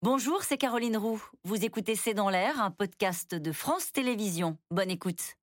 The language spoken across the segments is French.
Bonjour, c'est Caroline Roux. Vous écoutez C'est dans l'air, un podcast de France Télévisions. Bonne écoute.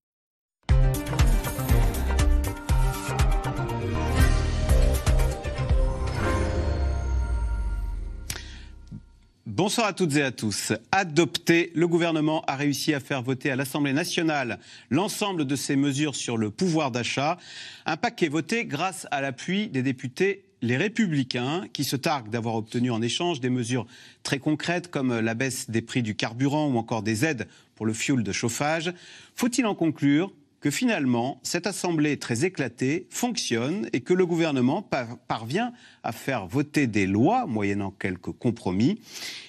Bonsoir à toutes et à tous. Adopté, le gouvernement a réussi à faire voter à l'Assemblée nationale l'ensemble de ses mesures sur le pouvoir d'achat. Un paquet voté grâce à l'appui des députés les républicains, qui se targuent d'avoir obtenu en échange des mesures très concrètes comme la baisse des prix du carburant ou encore des aides pour le fioul de chauffage, faut-il en conclure que finalement, cette Assemblée très éclatée fonctionne et que le gouvernement parvient à faire voter des lois, moyennant quelques compromis.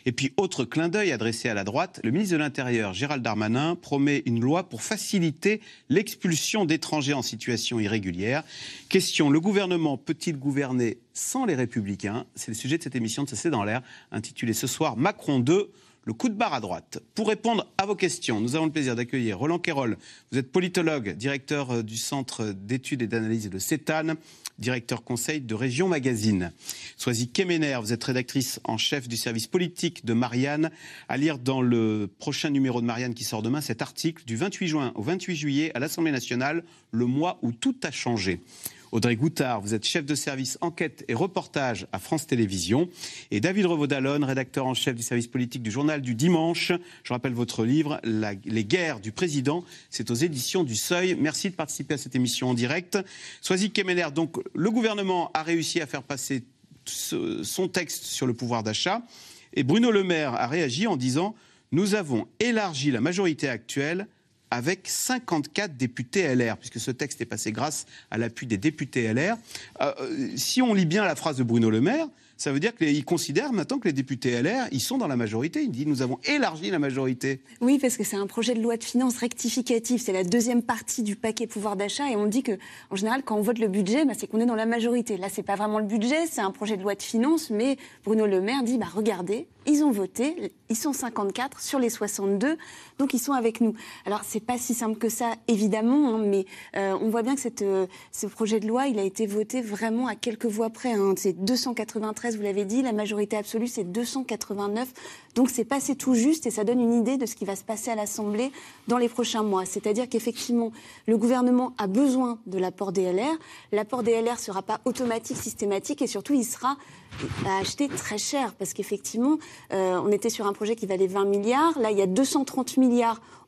Et puis, autre clin d'œil adressé à la droite, le ministre de l'Intérieur, Gérald Darmanin, promet une loi pour faciliter l'expulsion d'étrangers en situation irrégulière. Question, le gouvernement peut-il gouverner sans les républicains? C'est le sujet de cette émission de C'est dans l'air, intitulée ce soir Macron 2 le coup de barre à droite. Pour répondre à vos questions, nous avons le plaisir d'accueillir Roland Quérol. Vous êtes politologue, directeur euh, du Centre d'études et d'analyse de CETAN, directeur conseil de Région Magazine. Soisy Kemener, vous êtes rédactrice en chef du service politique de Marianne. À lire dans le prochain numéro de Marianne qui sort demain cet article du 28 juin au 28 juillet à l'Assemblée nationale, le mois où tout a changé. Audrey Goutard, vous êtes chef de service enquête et reportage à France Télévisions. Et David Revaudalon, rédacteur en chef du service politique du journal du dimanche. Je rappelle votre livre, Les guerres du président. C'est aux éditions du Seuil. Merci de participer à cette émission en direct. Soisy Kemener, donc le gouvernement a réussi à faire passer son texte sur le pouvoir d'achat. Et Bruno Le Maire a réagi en disant Nous avons élargi la majorité actuelle avec 54 députés LR, puisque ce texte est passé grâce à l'appui des députés LR. Euh, euh, si on lit bien la phrase de Bruno Le Maire, ça veut dire qu'il considère maintenant que les députés LR, ils sont dans la majorité. Il dit nous avons élargi la majorité. Oui, parce que c'est un projet de loi de finances rectificatif. C'est la deuxième partie du paquet pouvoir d'achat. Et on dit que, en général, quand on vote le budget, bah, c'est qu'on est dans la majorité. Là, c'est pas vraiment le budget, c'est un projet de loi de finances. Mais Bruno Le Maire dit bah, regardez, ils ont voté, ils sont 54 sur les 62, donc ils sont avec nous. Alors, c'est pas si simple que ça, évidemment, hein, mais euh, on voit bien que euh, ce projet de loi, il a été voté vraiment à quelques voix près. Hein. C'est 293 vous l'avez dit, la majorité absolue, c'est 289. Donc c'est passé tout juste et ça donne une idée de ce qui va se passer à l'Assemblée dans les prochains mois. C'est-à-dire qu'effectivement, le gouvernement a besoin de l'apport des LR. L'apport des LR ne sera pas automatique, systématique et surtout, il sera à acheter très cher parce qu'effectivement, euh, on était sur un projet qui valait 20 milliards. Là, il y a 230 milliards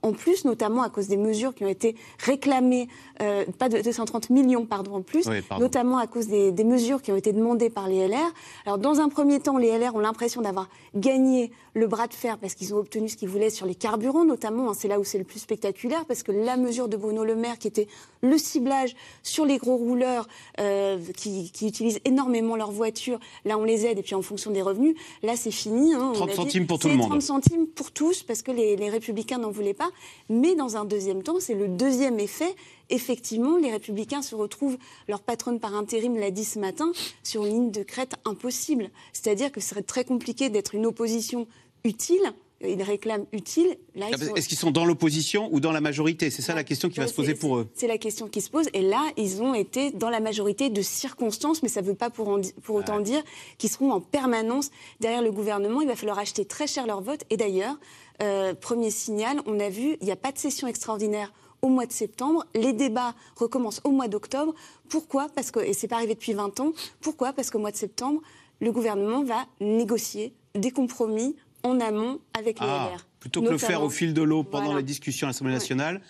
en plus, notamment à cause des mesures qui ont été réclamées, euh, pas de 230 millions, pardon, en plus, notamment à cause des, des, mesures qui ont été demandées par les LR. Alors, dans un premier temps, les LR ont l'impression d'avoir gagné le bras de fer parce qu'ils ont obtenu ce qu'ils voulaient sur les carburants, notamment. Hein, c'est là où c'est le plus spectaculaire parce que la mesure de Bruno Le Maire, qui était le ciblage sur les gros rouleurs euh, qui, qui, utilisent énormément leur voiture, là, on les aide et puis en fonction des revenus, là, c'est fini. Hein, 30 centimes pour tout le monde. 30 centimes pour tous parce que les, les républicains n'en voulaient pas. Mais dans un deuxième temps, c'est le deuxième effet. Effectivement, les républicains se retrouvent, leur patronne par intérim l'a dit ce matin, sur une ligne de crête impossible. C'est-à-dire que ce serait très compliqué d'être une opposition utile ils réclament utile. Ah, est-ce qu'ils sont dans l'opposition ou dans la majorité? C'est ça la question qui va se poser pour eux. C'est la question qui se pose. Et là, ils ont été dans la majorité de circonstances, mais ça ne veut pas pour, autant dire qu'ils seront en permanence derrière le gouvernement. Il va falloir acheter très cher leur vote. Et d'ailleurs, euh, premier signal, on a vu, il n'y a pas de session extraordinaire au mois de septembre. Les débats recommencent au mois d'octobre. Pourquoi? Parce que, et c'est pas arrivé depuis 20 ans, pourquoi? Parce qu'au mois de septembre, le gouvernement va négocier des compromis en amont avec les ah, LR. Plutôt que le faire au fil de l'eau pendant la discussion à l'Assemblée nationale,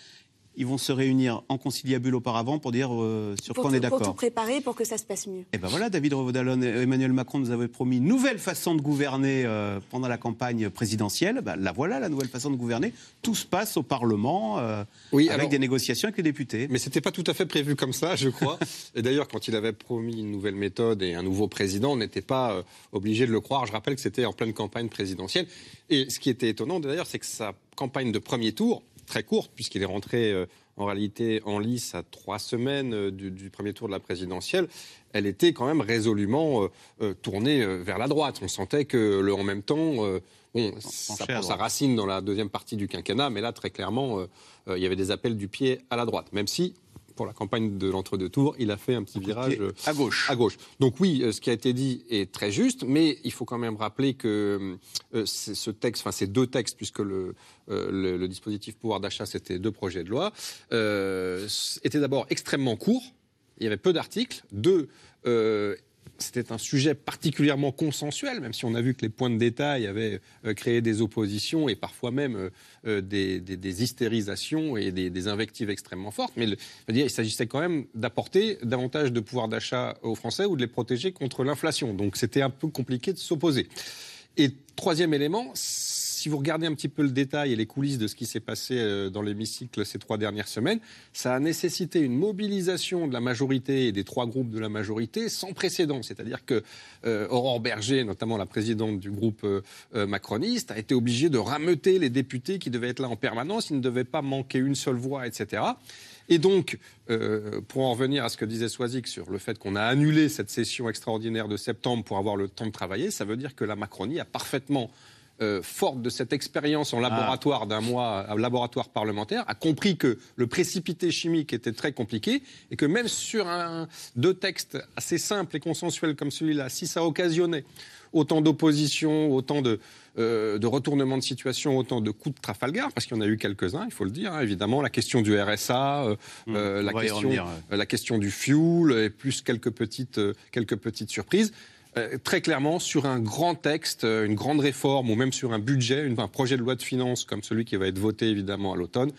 ils vont se réunir en conciliabule auparavant pour dire euh, sur quoi on est d'accord. Pour tout préparer pour que ça se passe mieux. Et eh ben voilà, David Revaudalon et Emmanuel Macron nous avaient promis une nouvelle façon de gouverner euh, pendant la campagne présidentielle. Ben, la voilà, la nouvelle façon de gouverner. Tout se passe au Parlement euh, avec des négociations avec les députés. Mais c'était pas tout à fait prévu comme ça, je crois. et d'ailleurs, quand il avait promis une nouvelle méthode et un nouveau président, on n'était pas obligé de le croire. Je rappelle que c'était en pleine campagne présidentielle. Et ce qui était étonnant d'ailleurs, c'est que sa campagne de premier tour, très courte, puisqu'il est rentré euh, en réalité en lice à trois semaines euh, du, premier tour de la présidentielle, elle était quand même résolument euh, tournée vers la droite. On sentait que le en même temps, bon, ça prend sa racine dans la deuxième partie du quinquennat, mais là, très clairement, il y avait des appels du pied à la droite, même si pour la campagne de l'entre-deux tours, il a fait un petit virage euh, à gauche. À gauche. Donc oui, ce qui a été dit est très juste, mais il faut quand même rappeler que ce texte, enfin ces deux textes, puisque le, le, dispositif pouvoir d'achat, c'était deux projets de loi, étaient d'abord extrêmement courts. Il y avait peu d'articles. Deux, c'était un sujet particulièrement consensuel, même si on a vu que les points de détail avaient euh, créé des oppositions et parfois même euh, euh, des, hystérisations et des, invectives extrêmement fortes. Mais il s'agissait quand même d'apporter davantage de pouvoir d'achat aux Français ou de les protéger contre l'inflation. Donc c'était un peu compliqué de s'opposer. Et troisième élément, si vous regardez un petit peu le détail et les coulisses de ce qui s'est passé euh, dans l'hémicycle ces trois dernières semaines, ça a nécessité une mobilisation de la majorité et des trois groupes de la majorité sans précédent. C'est-à-dire que euh, Aurore Berger, notamment la présidente du groupe euh, macroniste, a été obligée de rameuter les députés qui devaient être là en permanence. Il ne devait pas manquer une seule voix, etc. Et donc, pour en revenir à ce que disait Soisic sur le fait qu'on a annulé cette session extraordinaire de septembre pour avoir le temps de travailler, ça veut dire que la Macronie a parfaitement euh, forte de cette expérience en laboratoire d'un mois, un laboratoire parlementaire, a compris que le précipité chimique était très compliqué et que même sur un, deux textes assez simples et consensuels comme celui-là, si ça occasionnait autant d'opposition, autant de, euh, de retournement de situation, autant de coups de Trafalgar, parce qu'il y en a eu quelques-uns, il faut le dire, hein, évidemment, la question du RSA, euh, mmh, la, question, la question du fuel, et plus quelques petites, quelques petites surprises. Euh, très clairement sur un grand texte, euh, une grande réforme ou même sur un budget, un projet de loi de finances comme celui qui va être voté évidemment à l'automne,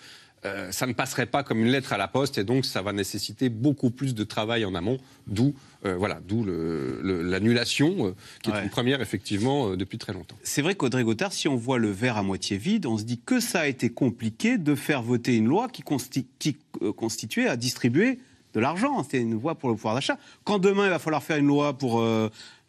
euh, ça ne passerait pas comme une lettre à la poste et donc ça va nécessiter beaucoup plus de travail en amont, d'où voilà, d'où l'annulation qui est une première effectivement depuis très longtemps. C'est vrai qu'Audrey Gothard, si on voit le verre à moitié vide, on se dit que ça a été compliqué de faire voter une loi qui, qui constituait à distribuer de l'argent. C'était une voie pour le pouvoir d'achat. Quand demain il va falloir faire une loi pour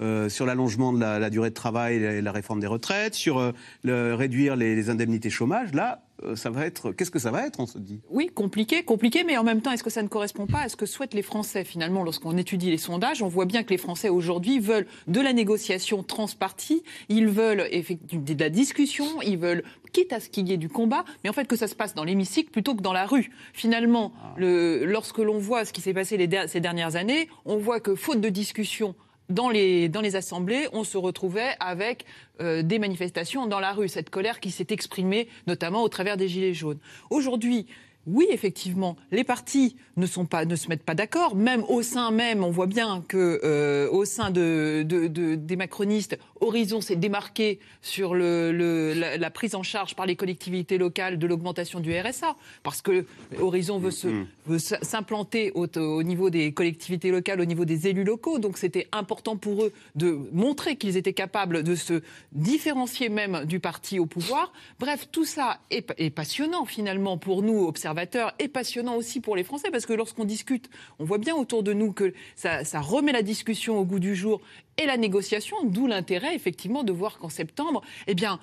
euh, sur l'allongement de la, durée de travail et la réforme des retraites, sur euh, le, réduire les, indemnités chômage, là, euh, ça va être. Qu'est-ce que ça va être, on se dit? Oui, compliqué, compliqué, mais en même temps, est-ce que ça ne correspond pas à ce que souhaitent les Français Finalement, lorsqu'on étudie les sondages, on voit bien que les Français aujourd'hui veulent de la négociation transpartie, ils veulent de la discussion, ils veulent quitte à ce qu'il y ait du combat, mais en fait que ça se passe dans l'hémicycle plutôt que dans la rue. Finalement, ah. le, lorsque l'on voit ce qui s'est passé les, ces dernières années, on voit que faute de discussion, dans les, dans les assemblées, on se retrouvait avec euh, des manifestations dans la rue, cette colère qui s'est exprimée notamment au travers des Gilets jaunes. Aujourd'hui, oui, effectivement, les partis ne, sont pas, ne se mettent pas d'accord. Même au sein même, on voit bien que euh, au sein de, des macronistes, Horizon s'est démarqué sur le, la, prise en charge par les collectivités locales de l'augmentation du RSA, parce que Horizon veut, mm. s'implanter au, au, niveau des collectivités locales, au niveau des élus locaux. Donc c'était important pour eux de montrer qu'ils étaient capables de se différencier même du parti au pouvoir. Bref, tout ça est, est passionnant finalement pour nous observateurs et passionnant aussi pour les Français, parce que lorsqu'on discute, on voit bien autour de nous que ça, ça remet la discussion au goût du jour et la négociation, d'où l'intérêt effectivement de voir qu'en septembre, eh bien,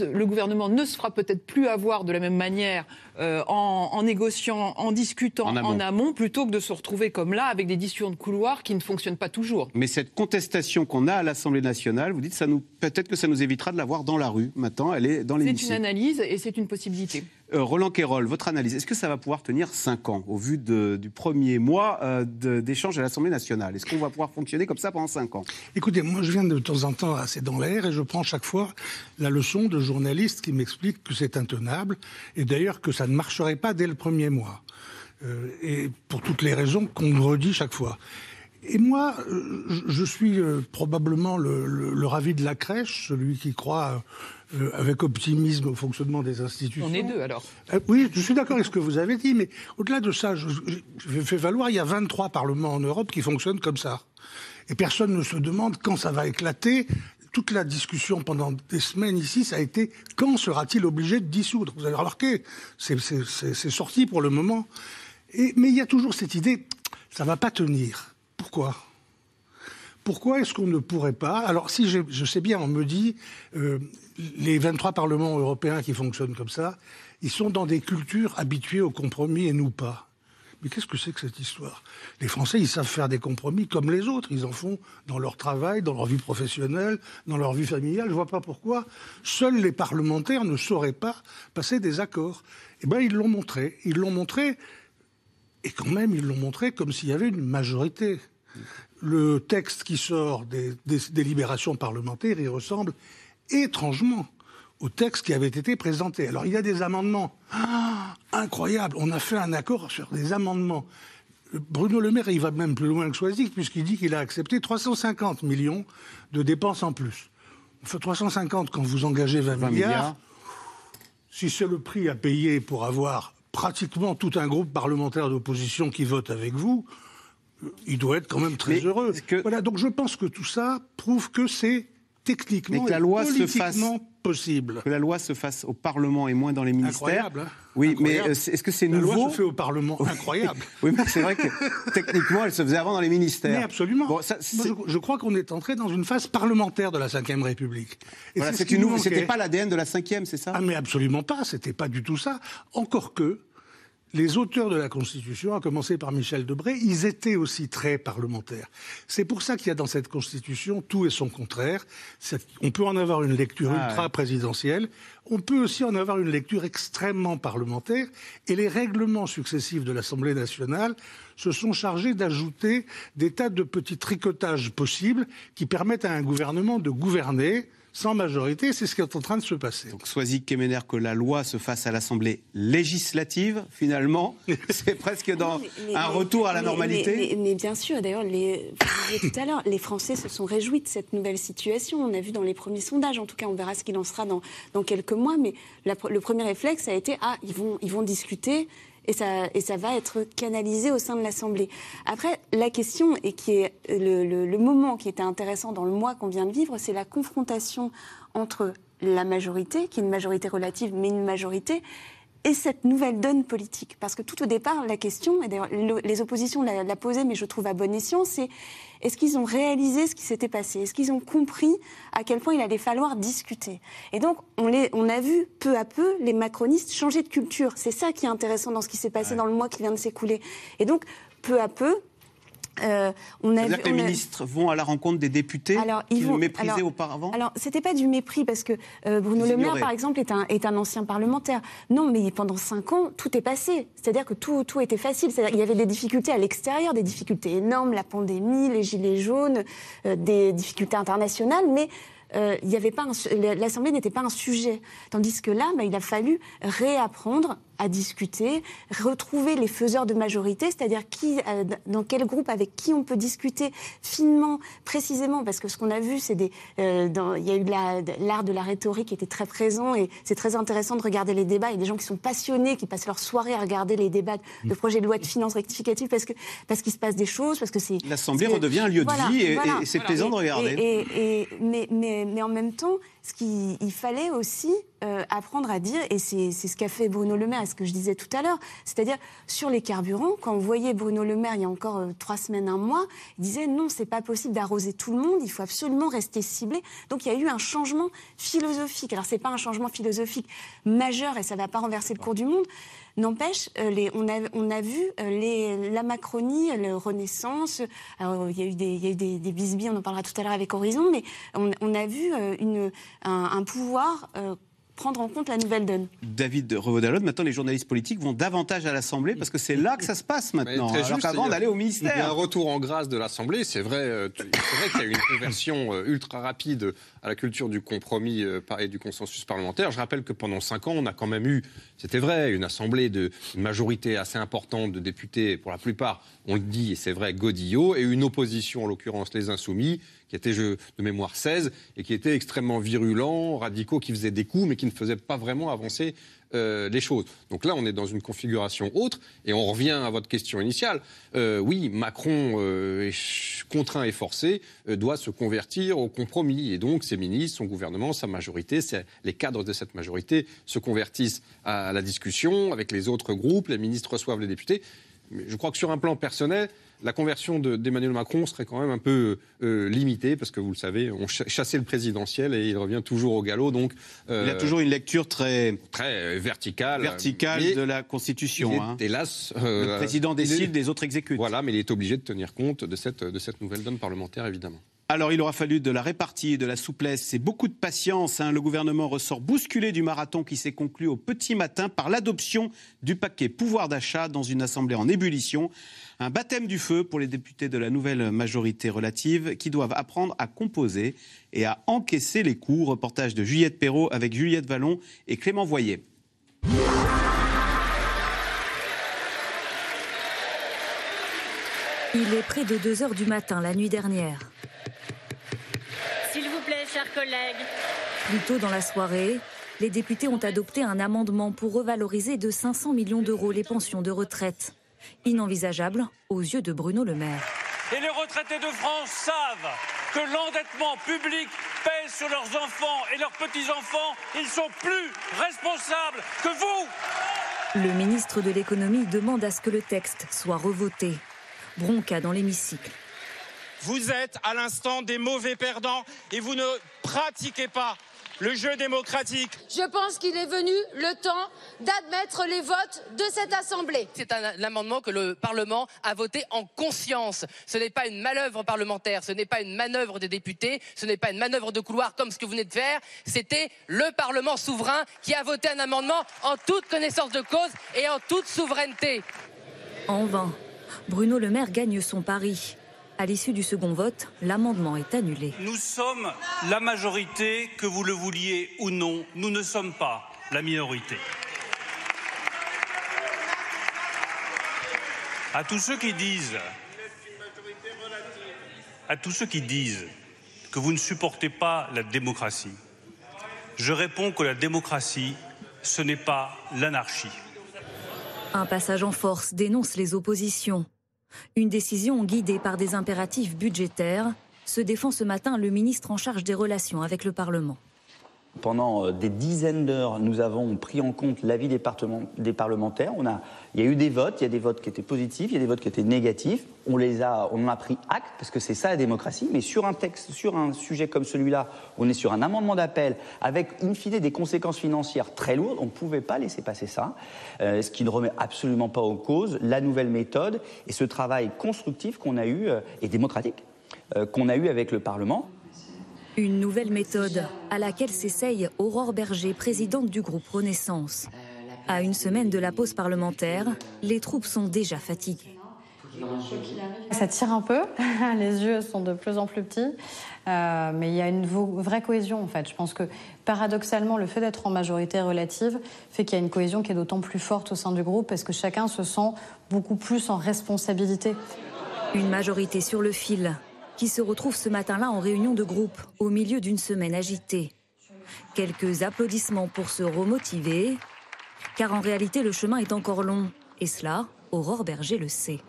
le gouvernement ne se fera peut-être plus avoir de la même manière euh, en, négociant, en discutant en amont. plutôt que de se retrouver comme là avec des discussions de couloir qui ne fonctionnent pas toujours. Mais cette contestation qu'on a à l'Assemblée nationale, vous dites, ça nous, peut-être que ça nous évitera de la voir dans la rue. Maintenant, elle est dans les. C'est une analyse et c'est une possibilité. Euh, Roland Quérol, votre analyse, est-ce que ça va pouvoir tenir 5 ans au vu du premier mois euh, d'échange à l'Assemblée nationale? Est-ce qu'on va pouvoir fonctionner comme ça pendant 5 ans? Écoutez, moi je viens de temps en temps assez dans l'air et je prends chaque fois la leçon de journalistes qui m'expliquent que c'est intenable et d'ailleurs que ça ne marcherait pas dès le premier mois. Euh, et pour toutes les raisons qu'on me redit chaque fois. Et moi, je suis probablement le, le, ravi de la crèche, celui qui croit euh, avec optimisme au fonctionnement des institutions. On est deux alors. Euh, oui, je suis d'accord avec ce que vous avez dit, mais au-delà de ça, je, je, fais valoir, il y a 23 parlements en Europe qui fonctionnent comme ça. Et personne ne se demande quand ça va éclater. Toute la discussion pendant des semaines ici, ça a été quand sera-t-il obligé de dissoudre? Vous avez remarqué, c'est sorti pour le moment. Et, mais il y a toujours cette idée, ça va pas tenir. Pourquoi? Pourquoi est-ce qu'on ne pourrait pas? Alors, si je, sais bien, on me dit, euh, les 23 parlements européens qui fonctionnent comme ça, ils sont dans des cultures habituées au compromis et nous pas. Mais qu'est-ce que c'est que cette histoire? Les Français, ils savent faire des compromis comme les autres. Ils en font dans leur travail, dans leur vie professionnelle, dans leur vie familiale. Je ne vois pas pourquoi seuls les parlementaires ne sauraient pas passer des accords. Eh bien, ils l'ont montré. Ils l'ont montré Et quand même, ils l'ont montré comme s'il y avait une majorité. Le texte qui sort des, délibérations parlementaires, il ressemble étrangement au texte qui avait été présenté. Alors il y a des amendements ah, incroyables. On a fait un accord sur des amendements. Bruno Le Maire, il va même plus loin que Choisy, puisqu'il dit qu'il a accepté 350 millions de dépenses en plus. Enfin, 350 quand vous engagez 20, 20 milliards, milliards. si c'est le prix à payer pour avoir pratiquement tout un groupe parlementaire d'opposition qui vote avec vous, euh, il doit être quand même très Mais heureux. que- Voilà, donc je pense que tout ça prouve que c'est techniquement Mais que la et loi se politiquement possible. Que la loi se fasse au Parlement et moins dans les ministères. Incroyable. hein Oui, Incroyable. mais euh, est-ce que c'est La nouveau loi se fait au Parlement. Incroyable. Oui, mais c'est vrai que techniquement, elle se faisait avant dans les ministères. Mais absolument. Bon, ça, Moi, c'est- je, je crois qu'on est entré dans une phase parlementaire de la Ve République. Et voilà, ce. C'était pas l'ADN de la cinquième, c'est ça? Ah mais absolument pas, c'était pas du tout ça. Encore que les auteurs de la Constitution, à commencer par Michel Debré, ils étaient aussi très parlementaires. C'est pour ça qu'il y a dans cette Constitution tout et son contraire. On peut en avoir une lecture Ah, ultra ouais. présidentielle, on peut aussi en avoir une lecture extrêmement parlementaire, et les règlements successifs de l'Assemblée nationale se sont chargés d'ajouter des tas de petits tricotages possibles qui permettent à un gouvernement de gouverner sans majorité, c'est ce qui est en train de se passer. Donc, Soisy Kemener, que la loi se fasse à l'Assemblée législative, finalement, c'est presque dans Mais- mais- un mais- retour à la mais- normalité. Mais, mais- mais bien sûr, d'ailleurs, les, vous disiez tout à l'heure, les Français se sont réjouis de cette nouvelle situation. On a vu dans les premiers sondages, en tout cas, on verra ce qu'il en sera dans, dans quelques mois, mais la- le premier réflexe a été ah, ils vont, ils vont discuter. Et ça, va être canalisé au sein de l'Assemblée. Après, la question, et qui est le- le moment qui était intéressant dans le mois qu'on vient de vivre, c'est la confrontation entre la majorité, qui est une majorité relative, mais une majorité, et cette nouvelle donne politique. Parce que tout au départ, la question, et d'ailleurs le- les oppositions la, la posaient, mais je trouve à bon escient, c'est est-ce qu'ils ont réalisé ce qui s'était passé? Est-ce qu'ils ont compris à quel point il allait falloir discuter? Et donc, on, les, on a vu peu à peu les macronistes changer de culture. C'est ça qui est intéressant dans ce qui s'est passé dans le mois qui vient de s'écouler. Et donc, peu à peu, euh, on a C'est-à-dire vu- que les a- ministres vont à la rencontre des députés alors, ils qu'ils vont, méprisaient alors- auparavant? Alors, c'était pas du mépris parce que euh, Bruno Le Maire, par exemple, est un, est un ancien parlementaire. Non, mais pendant cinq ans, tout est passé. C'est-à-dire que tout, tout était facile. C'est-à-dire qu'il y avait des difficultés à l'extérieur, des difficultés énormes, la pandémie, les gilets jaunes, euh, des difficultés internationales, mais euh, il y avait pas un su- l'Assemblée n'était pas un sujet. Tandis que là, bah, il a fallu réapprendre à discuter, retrouver les faiseurs de majorité, c'est-à-dire qui, euh, dans quel groupe, avec qui on peut discuter finement, précisément, parce que ce qu'on a vu, c'est des, euh, dans- il y a eu de la- de l'art de la rhétorique qui était très présent et c'est très intéressant de regarder les débats. Il y a des gens qui sont passionnés, qui passent leur soirée à regarder les débats de projets de loi de finances rectificatifs parce que parce qu'il se passe des choses, parce que c'est L'Assemblée redevient un lieu de vie et, voilà. et c'est Voilà. plaisant de regarder. et- et- mais, mais, mais en même temps, ce qu'il il fallait aussi euh, apprendre à dire, et c'est ce qu'a fait Bruno Le Maire, et ce que je disais tout à l'heure, c'est-à-dire sur les carburants, quand on voyait Bruno Le Maire il y a encore euh, trois semaines, un mois, il disait non, c'est pas possible d'arroser tout le monde, il faut absolument rester ciblé. Donc il y a eu un changement philosophique. Alors c'est pas un changement philosophique majeur et ça va pas renverser le cours du monde. N'empêche, euh, on, a, on a vu la Macronie, le Renaissance, alors, il y a eu, des, il des, des on en parlera tout à l'heure avec Horizon, mais on, a vu un, pouvoir prendre en compte la nouvelle donne. David Revaudalode, maintenant les journalistes politiques vont davantage à l'Assemblée parce que c'est là que ça se passe maintenant. très Alors qu'avant d'aller au Il y a un ministère. retour en grâce de l'Assemblée. C'est vrai, euh, vrai qu'il y a eu une conversion euh, ultra rapide à la culture du compromis euh, et du consensus parlementaire. Je rappelle que pendant cinq ans, on a quand même eu, c'était vrai, une Assemblée de une majorité assez importante de députés, pour la plupart, on le dit, et c'est vrai, Godillot, et une opposition, en l'occurrence les Insoumis, qui était, je, de mémoire, 16, et qui était extrêmement virulents, radicaux, qui faisaient des coups, mais qui ne faisaient pas vraiment avancer euh, les choses. Donc là, on est dans une configuration autre, et on revient à votre question initiale. Euh, oui, Macron, euh, contraint et forcé, doit se convertir au compromis, et donc ses ministres, son gouvernement, sa majorité, les cadres de cette majorité se convertissent à la discussion avec les autres groupes, les ministres reçoivent les députés. Mais je crois que sur un plan personnel, la conversion de- d'Emmanuel Macron serait quand même un peu euh, limitée, parce que vous le savez, on ch- chassait le présidentiel et il revient toujours au galop, donc Il a euh, toujours une lecture très très euh, verticale. verticale de la il est, Constitution. hein. hélas, euh, Le président décide, les autres exécutent. Voilà, mais il est obligé de tenir compte de cette, de cette nouvelle donne parlementaire, évidemment. Alors, il aura fallu de la répartie, de la souplesse et beaucoup de patience. Hein. Le gouvernement ressort bousculé du marathon qui s'est conclu au petit matin par l'adoption du paquet pouvoir d'achat dans une assemblée en ébullition. Un baptême du feu pour les députés de la nouvelle majorité relative qui doivent apprendre à composer et à encaisser les coups. Reportage de Juliette Perrault avec Juliette Vallon et Clément Voyer. Il est près de 2 heures du matin la nuit dernière. Collègues. Plus tôt dans la soirée, les députés ont adopté un amendement pour revaloriser de 500 millions d'euros les pensions de retraite. Inenvisageable aux yeux de Bruno Le Maire. Et les retraités de France savent que l'endettement public pèse sur leurs enfants et leurs petits-enfants. Ils sont plus responsables que vous. Le ministre de l'économie demande à ce que le texte soit revoté. Bronca dans l'hémicycle. Vous êtes à l'instant des mauvais perdants et vous ne pratiquez pas le jeu démocratique. Je pense qu'il est venu le temps d'admettre les votes de cette Assemblée. C'est un, amendement que le Parlement a voté en conscience. Ce n'est pas une manœuvre parlementaire, ce n'est pas une manœuvre des députés, ce n'est pas une manœuvre de couloir comme ce que vous venez de faire. C'était le Parlement souverain qui a voté un amendement en toute connaissance de cause et en toute souveraineté. En vain. Bruno Le Maire gagne son pari. À l'issue du second vote, l'amendement est annulé. Nous sommes la majorité, que vous le vouliez ou non. Nous ne sommes pas la minorité. À tous ceux qui disent, à tous ceux qui disent que vous ne supportez pas la démocratie, je réponds que la démocratie, ce n'est pas l'anarchie. Un passage en force dénonce les oppositions. Une décision guidée par des impératifs budgétaires se défend ce matin le ministre en charge des relations avec le Parlement. Pendant euh, des dizaines d'heures, nous avons pris en compte l'avis des, des, parlementaires. Il y a eu des votes, il y a des votes qui étaient positifs, il y a des votes qui étaient négatifs. On, a, en a pris acte, parce que c'est ça la démocratie. Mais sur un texte, sur un sujet comme celui-là, on est sur un amendement d'appel avec, in fine, des conséquences financières très lourdes. On ne pouvait pas laisser passer ça, euh, ce qui ne remet absolument pas en cause la nouvelle méthode et ce travail constructif qu'on a eu, euh, et démocratique, qu'on a eu avec le Parlement. Une nouvelle méthode à laquelle s'essaye Aurore Berger, présidente du groupe Renaissance. À une semaine de la pause parlementaire, les troupes sont déjà fatiguées. Ça tire un peu, les yeux sont de plus en plus petits, euh, mais il y a une vraie cohésion en fait. Je pense que paradoxalement, le fait d'être en majorité relative fait qu'il y a une cohésion qui est d'autant plus forte au sein du groupe parce que chacun se sent beaucoup plus en responsabilité. Une majorité sur le fil, qui se retrouve ce matin-là en réunion de groupe, au milieu d'une semaine agitée. Quelques applaudissements pour se remotiver, car en réalité le chemin est encore long, et cela, Aurore Berger le sait.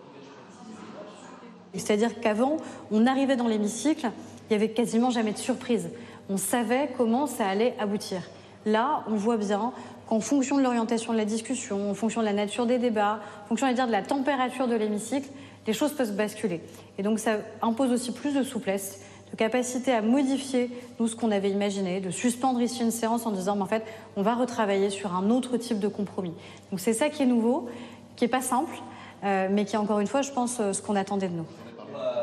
C'est-à-dire qu'avant, on arrivait dans l'hémicycle, il n'y avait quasiment jamais de surprise. On savait comment ça allait aboutir. Là, on voit bien qu'en fonction de l'orientation de la discussion, en fonction de la nature des débats, en fonction de la température de l'hémicycle, les choses peuvent se basculer. Et donc ça impose aussi plus de souplesse, de capacité à modifier nous ce qu'on avait imaginé, de suspendre ici une séance en disant en fait on va retravailler sur un autre type de compromis. Donc c'est ça qui est nouveau, qui est pas simple, euh, mais qui est encore une fois je pense euh, ce qu'on attendait de nous.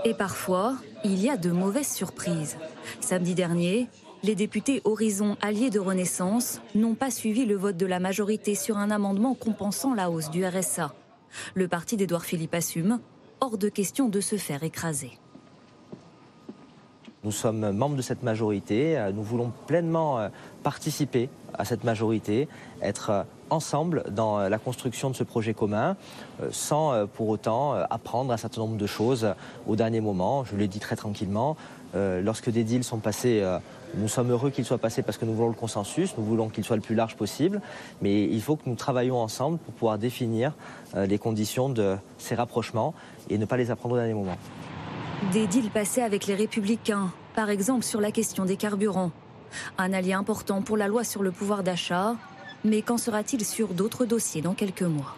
Et parfois, il y a de mauvaises surprises. Samedi dernier, les députés Horizon alliés de Renaissance n'ont pas suivi le vote de la majorité sur un amendement compensant la hausse du RSA. Le parti d'Édouard Philippe assume hors de question de se faire écraser. Nous sommes membres de cette majorité, euh, nous voulons pleinement euh, participer à cette majorité, être euh, ensemble dans la construction de ce projet commun, sans pour autant apprendre un certain nombre de choses au dernier moment. Je l'ai dit très tranquillement, lorsque des deals sont passés nous sommes heureux qu'il soit passé parce que nous voulons le consensus, nous voulons qu'il soit le plus large possible, mais il faut que nous travaillions ensemble pour pouvoir définir euh, les conditions de ces rapprochements et ne pas les apprendre au dernier moment. Des deals passés avec les républicains, par exemple sur la question des carburants. Un allié important pour la loi sur le pouvoir d'achat, mais qu'en sera-t-il sur d'autres dossiers dans quelques mois?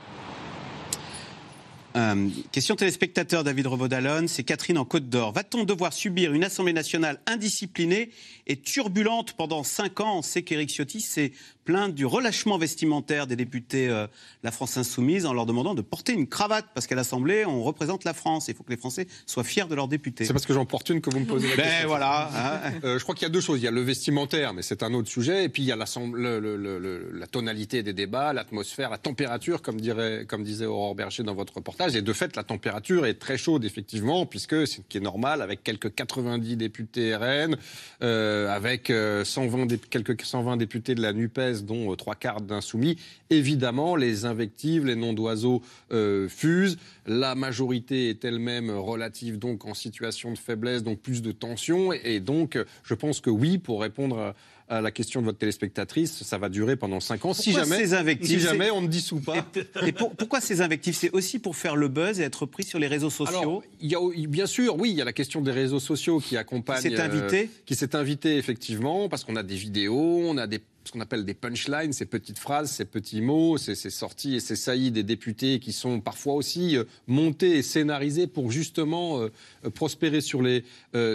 Euh, question téléspectateur David Revaudalon, c'est Catherine en Côte d'Or. Va-t-on devoir subir une Assemblée nationale indisciplinée et turbulente pendant cinq ans? On sait qu'Éric Ciotti s'est plaint du relâchement vestimentaire des députés euh, La France Insoumise en leur demandant de porter une cravate parce qu'à l'Assemblée, on représente la France. Il faut que les Français soient fiers de leurs députés. C'est parce que j'en porte une que vous me posez la Ben question. voilà, hein. Euh, je crois qu'il y a deux choses. Il y a le vestimentaire, mais c'est un autre sujet. Et puis il y a l'assemble- le- le- le- le- la tonalité des débats, l'atmosphère, la température, comme, dirait, comme disait Aurore Berger dans votre reportage. Et de fait, la température est très chaude, effectivement, puisque c'est ce qui est normal, avec quelques 90 députés RN, euh, avec euh, 120 dé- quelques 120 députés de la NUPES, dont euh, trois quarts d'insoumis. Évidemment, les invectives, les noms d'oiseaux euh, fusent. La majorité est elle-même relative, donc en situation de faiblesse, donc plus de tension. Et donc, euh, je pense que oui, pour répondre à, à la question de votre téléspectatrice, ça va durer pendant cinq ans. si jamais, ces invectives, si jamais on ne dissout pas. Et pour- pourquoi ces invectives? C'est aussi pour faire le buzz et être pris sur les réseaux sociaux? Alors, y a, bien sûr, oui, il y a la question des réseaux sociaux qui accompagnent. Qui s'est invité Qui s'est invité, effectivement, parce qu'on a des vidéos, on a des ce qu'on appelle des punchlines, ces petites phrases, ces petits mots, ces, sorties et ces saillies des députés qui sont parfois aussi euh, montés et scénarisés pour justement euh, euh, prospérer sur les,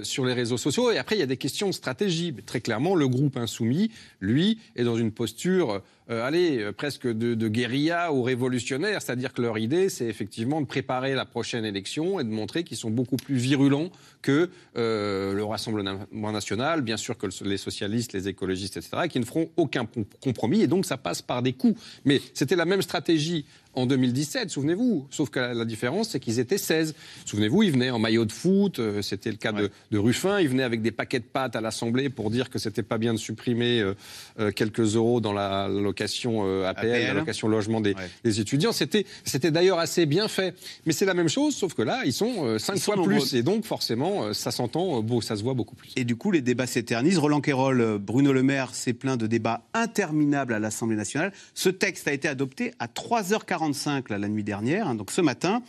sur les réseaux sociaux. Et après, il y a des questions de stratégie. Très clairement, le groupe insoumis, lui, est dans une posture euh, allez, euh, presque de, guérilla ou révolutionnaire. C'est-à-dire que leur idée, c'est effectivement de préparer la prochaine élection et de montrer qu'ils sont beaucoup plus virulents que euh, le Rassemblement national, bien sûr que le- les socialistes, les écologistes, etc., qui ne feront aucun com- compromis. Et donc, ça passe par des coups. Mais c'était la même stratégie en 2017, souvenez-vous. Sauf que la, la différence, c'est qu'ils étaient 16. Souvenez-vous, ils venaient en maillot de foot, euh, c'était le cas de, de Ruffin, ils venaient avec des paquets de pâtes à l'Assemblée pour dire que c'était pas bien de supprimer euh, euh, quelques euros dans la location euh, APL, APL. la location logement des, des étudiants. C'était, d'ailleurs assez bien fait. Mais c'est la même chose, sauf que là, ils sont euh, cinq Ils sont fois plus. Et donc, forcément, ça s'entend, beau, ça se voit beaucoup plus. Et du coup, les débats s'éternisent. Roland Quérol, Bruno Le Maire s'est plaint de débats interminables à l'Assemblée nationale. Ce texte a été adopté à 3h45 là, la nuit dernière, hein, donc ce matin.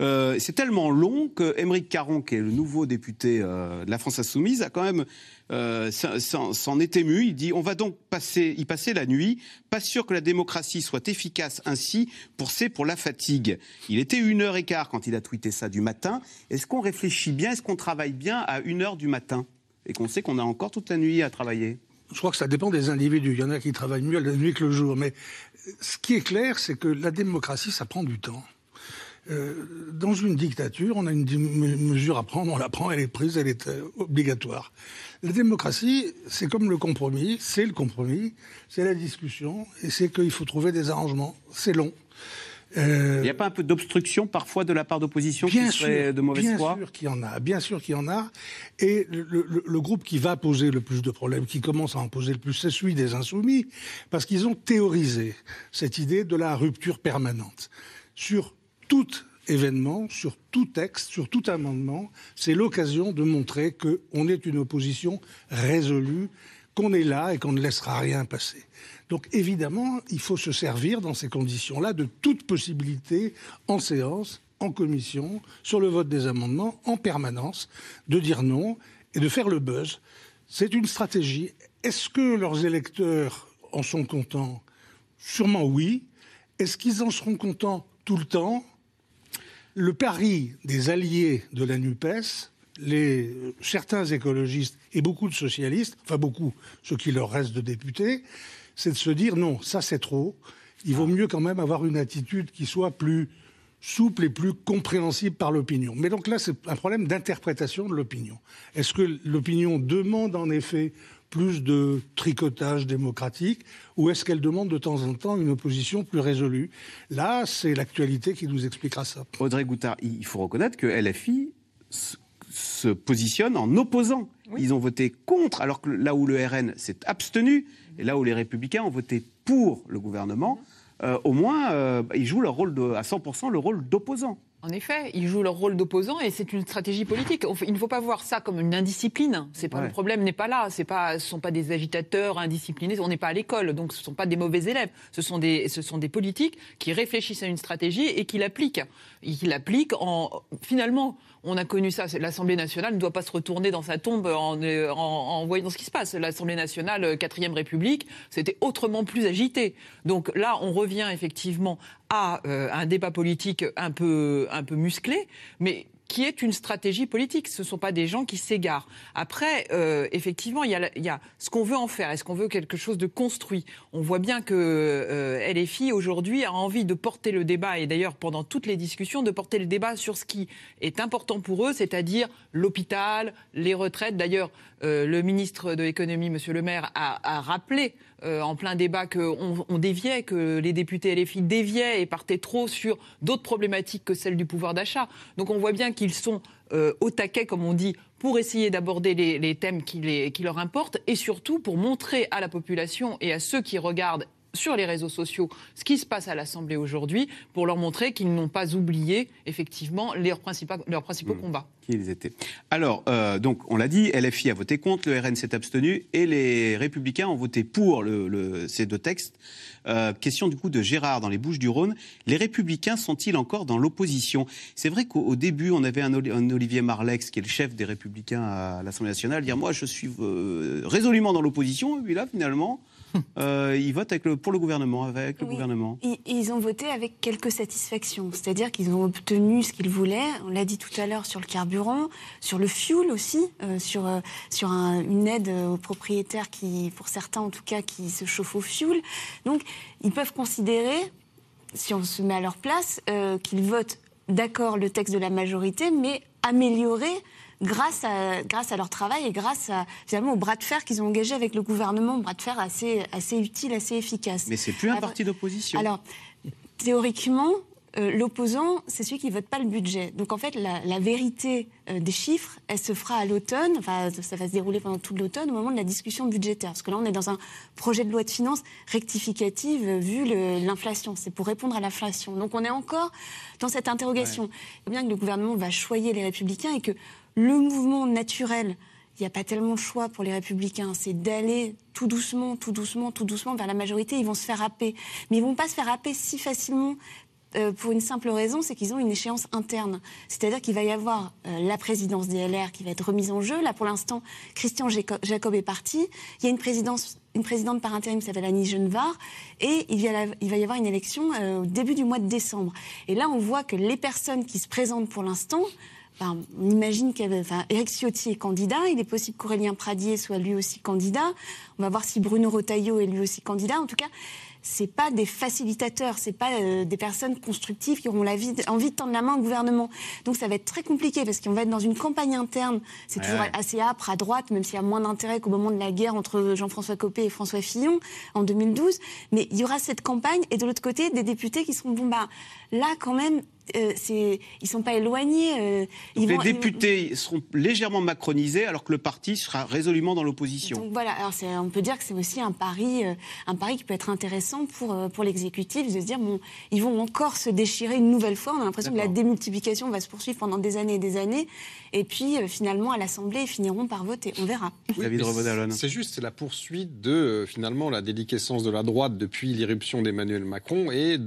Euh, c'est tellement long que Émeric Caron, qui est le nouveau député euh, de la France Insoumise, a quand même euh, s'en est ému. Il dit on va donc passer, y passer la nuit. Pas sûr que la démocratie soit efficace ainsi pour c'est pour la fatigue. Il était une heure et quart quand il a tweeté ça du matin. Est-ce qu'on réfléchit bien? Est-ce qu'on travaille bien à une heure du matin? Et qu'on sait qu'on a encore toute la nuit à travailler? Je crois que ça dépend des individus. Il y en a qui travaillent mieux la nuit que le jour. Mais ce qui est clair, c'est que la démocratie, ça prend du temps. Euh, dans une dictature, on a une mesure à prendre, on la prend, elle est prise, elle est euh, obligatoire. La démocratie, c'est comme le compromis, c'est le compromis, c'est la discussion, et c'est qu'il faut trouver des arrangements. C'est long. Euh, Il n'y a pas un peu d'obstruction parfois de la part d'opposition qui Bien serait sûr, de mauvaise bien foi? sûr qu'il y en a, bien sûr qu'il y en a. Et le, le- le groupe qui va poser le plus de problèmes, qui commence à en poser le plus, c'est celui des insoumis, parce qu'ils ont théorisé cette idée de la rupture permanente. Sur tout événement, sur tout texte, sur tout amendement, c'est l'occasion de montrer qu'on est une opposition résolue, qu'on est là et qu'on ne laissera rien passer. Donc évidemment, il faut se servir dans ces conditions-là de toute possibilité en séance, en commission, sur le vote des amendements, en permanence, de dire non et de faire le buzz. C'est une stratégie. Est-ce que leurs électeurs en sont contents? Sûrement oui. Est-ce qu'ils en seront contents tout le temps? Le pari des alliés de la NUPES, euh, certains écologistes et beaucoup de socialistes, enfin beaucoup, ceux qui leur restent de députés, c'est de se dire non, ça c'est trop. Il vaut mieux quand même avoir une attitude qui soit plus souple et plus compréhensible par l'opinion. Mais donc là, c'est un problème d'interprétation de l'opinion. Est-ce que l'opinion demande en effet plus de tricotage démocratique ou est-ce qu'elle demande de temps en temps une opposition plus résolue? Là, c'est l'actualité qui nous expliquera ça. Audrey Goutard, il faut reconnaître que LFI se- se positionne en opposant. Ils ont voté contre, alors que là où le RN s'est abstenu, et là où les Républicains ont voté pour le gouvernement, euh, au moins, euh, ils jouent leur rôle de, à 100% le rôle d'opposant. En effet, ils jouent leur rôle d'opposant et c'est une stratégie politique. Il ne faut pas voir ça comme une indiscipline. C'est pas Ouais. le problème n'est pas là. C'est pas, ce sont pas des agitateurs indisciplinés. On n'est pas à l'école, donc ce sont pas des mauvais élèves. Ce sont des, ce sont des politiques qui réfléchissent à une stratégie et qui l'appliquent. Ils l'appliquent en finalement. On a connu ça. L'Assemblée nationale ne doit pas se retourner dans sa tombe en, euh, voyant ce qui se passe. L'Assemblée nationale, euh, quatrième République, c'était autrement plus agité. Donc là, on revient effectivement à euh, un débat politique un peu, un peu musclé, mais qui est une stratégie politique. Ce ne sont pas des gens qui s'égarent. Après, euh, effectivement, il y, a, ce qu'on veut en faire. Est-ce qu'on veut quelque chose de construit? On voit bien que euh, LFI, aujourd'hui, a envie de porter le débat, et d'ailleurs, pendant toutes les discussions, de porter le débat sur ce qui est important pour eux, c'est-à-dire l'hôpital, les retraites. D'ailleurs, euh, le ministre de l'économie, M. Le Maire, a, rappelé euh, en plein débat qu'on on déviait, que les députés LFI déviaient et partaient trop sur d'autres problématiques que celles du pouvoir d'achat. Donc on voit bien qu'ils sont euh, au taquet, comme on dit, pour essayer d'aborder les, thèmes qui leur importent et surtout pour montrer à la population et à ceux qui regardent sur les réseaux sociaux ce qui se passe à l'Assemblée aujourd'hui pour leur montrer qu'ils n'ont pas oublié effectivement leurs principaux, leurs principaux mmh. combats. Qui ils étaient. Alors, euh, donc, on l'a dit, LFI a voté contre, le RN s'est abstenu et les Républicains ont voté pour le, le, ces deux textes. Euh, question du coup de Gérard dans les Bouches du Rhône. Les Républicains sont-ils encore dans l'opposition? C'est vrai qu'au début, on avait un, un, Olivier Marlex, qui est le chef des Républicains à l'Assemblée nationale, dire moi, je suis euh, résolument dans l'opposition. Et puis là, finalement. Euh, ils votent avec le, pour le gouvernement, avec le oui. gouvernement. Ils, ils, ont voté avec quelques satisfactions, c'est-à-dire qu'ils ont obtenu ce qu'ils voulaient. On l'a dit tout à l'heure sur le carburant, sur le fuel aussi, euh, sur, euh, sur un, une aide aux propriétaires qui, pour certains en tout cas, qui se chauffent au fuel. Donc, ils peuvent considérer, si on se met à leur place, qu'ils votent d'accord le texte de la majorité, mais amélioré grâce à, grâce à leur travail et grâce à, finalement au bras de fer qu'ils ont engagé avec le gouvernement, bras de fer assez, assez utile, assez efficace. Mais c'est plus un parti d'opposition. Alors, théoriquement, euh, l'opposant, c'est celui qui vote pas le budget. Donc en fait, la, la vérité euh, des chiffres, elle se fera à l'automne, enfin ça va se dérouler pendant tout l'automne, au moment de la discussion budgétaire. Parce que là, on est dans un projet de loi de finances rectificative euh, vu l'inflation. C'est pour répondre à l'inflation. Donc on est encore dans cette interrogation. Ouais. bien que le gouvernement va choyer les républicains et que le mouvement naturel, il n'y a pas tellement de choix pour les républicains, c'est d'aller tout doucement, tout doucement, tout doucement vers la majorité. Ils vont se faire happer. Mais ils vont pas se faire happer si facilement euh, pour une simple raison, c'est qu'ils ont une échéance interne. C'est-à-dire qu'il va y avoir euh, la présidence des LR qui va être remise en jeu. Là, pour l'instant, Christian Jacob est parti. Il y a une présidence une présidente par intérim qui s'appelle Annie Genevard, et il, va y avoir une élection euh, au début du mois de décembre. Et là, on voit que les personnes qui se présentent pour l'instant, Enfin, on imagine qu'Éric enfin, Ciotti est candidat. Il est possible qu'Aurélien Pradier soit lui aussi candidat. On va voir si Bruno Retailleau est lui aussi candidat. En tout cas, c'est pas des facilitateurs, c'est pas euh, des personnes constructives qui auront la vie, envie de tendre la main au gouvernement. Donc ça va être très compliqué parce qu'on va être dans une campagne interne. C'est ouais, toujours ouais. assez âpre à droite, même s'il y a moins d'intérêt qu'au moment de la guerre entre Jean-François Copé et François Fillon en 2012. Mais il y aura cette campagne et de l'autre côté des députés qui seront bon bah là quand même euh, ils sont pas éloignés. Euh, ils les vont, députés ils... seront légèrement macronisés alors que le parti sera résolument dans l'opposition. Donc voilà, alors on peut dire que c'est aussi un pari, euh, un pari qui peut être intéressant pour, euh, pour l'exécutif de se dire bon, ils vont encore se déchirer une nouvelle fois. On a l'impression que la démultiplication va se poursuivre pendant des années et des années. Et puis euh, finalement, à l'Assemblée, ils finiront par voter. On verra. Oui, c'est juste, c'est la poursuite de finalement la déliquescence de la droite depuis l'irruption d'Emmanuel Macron et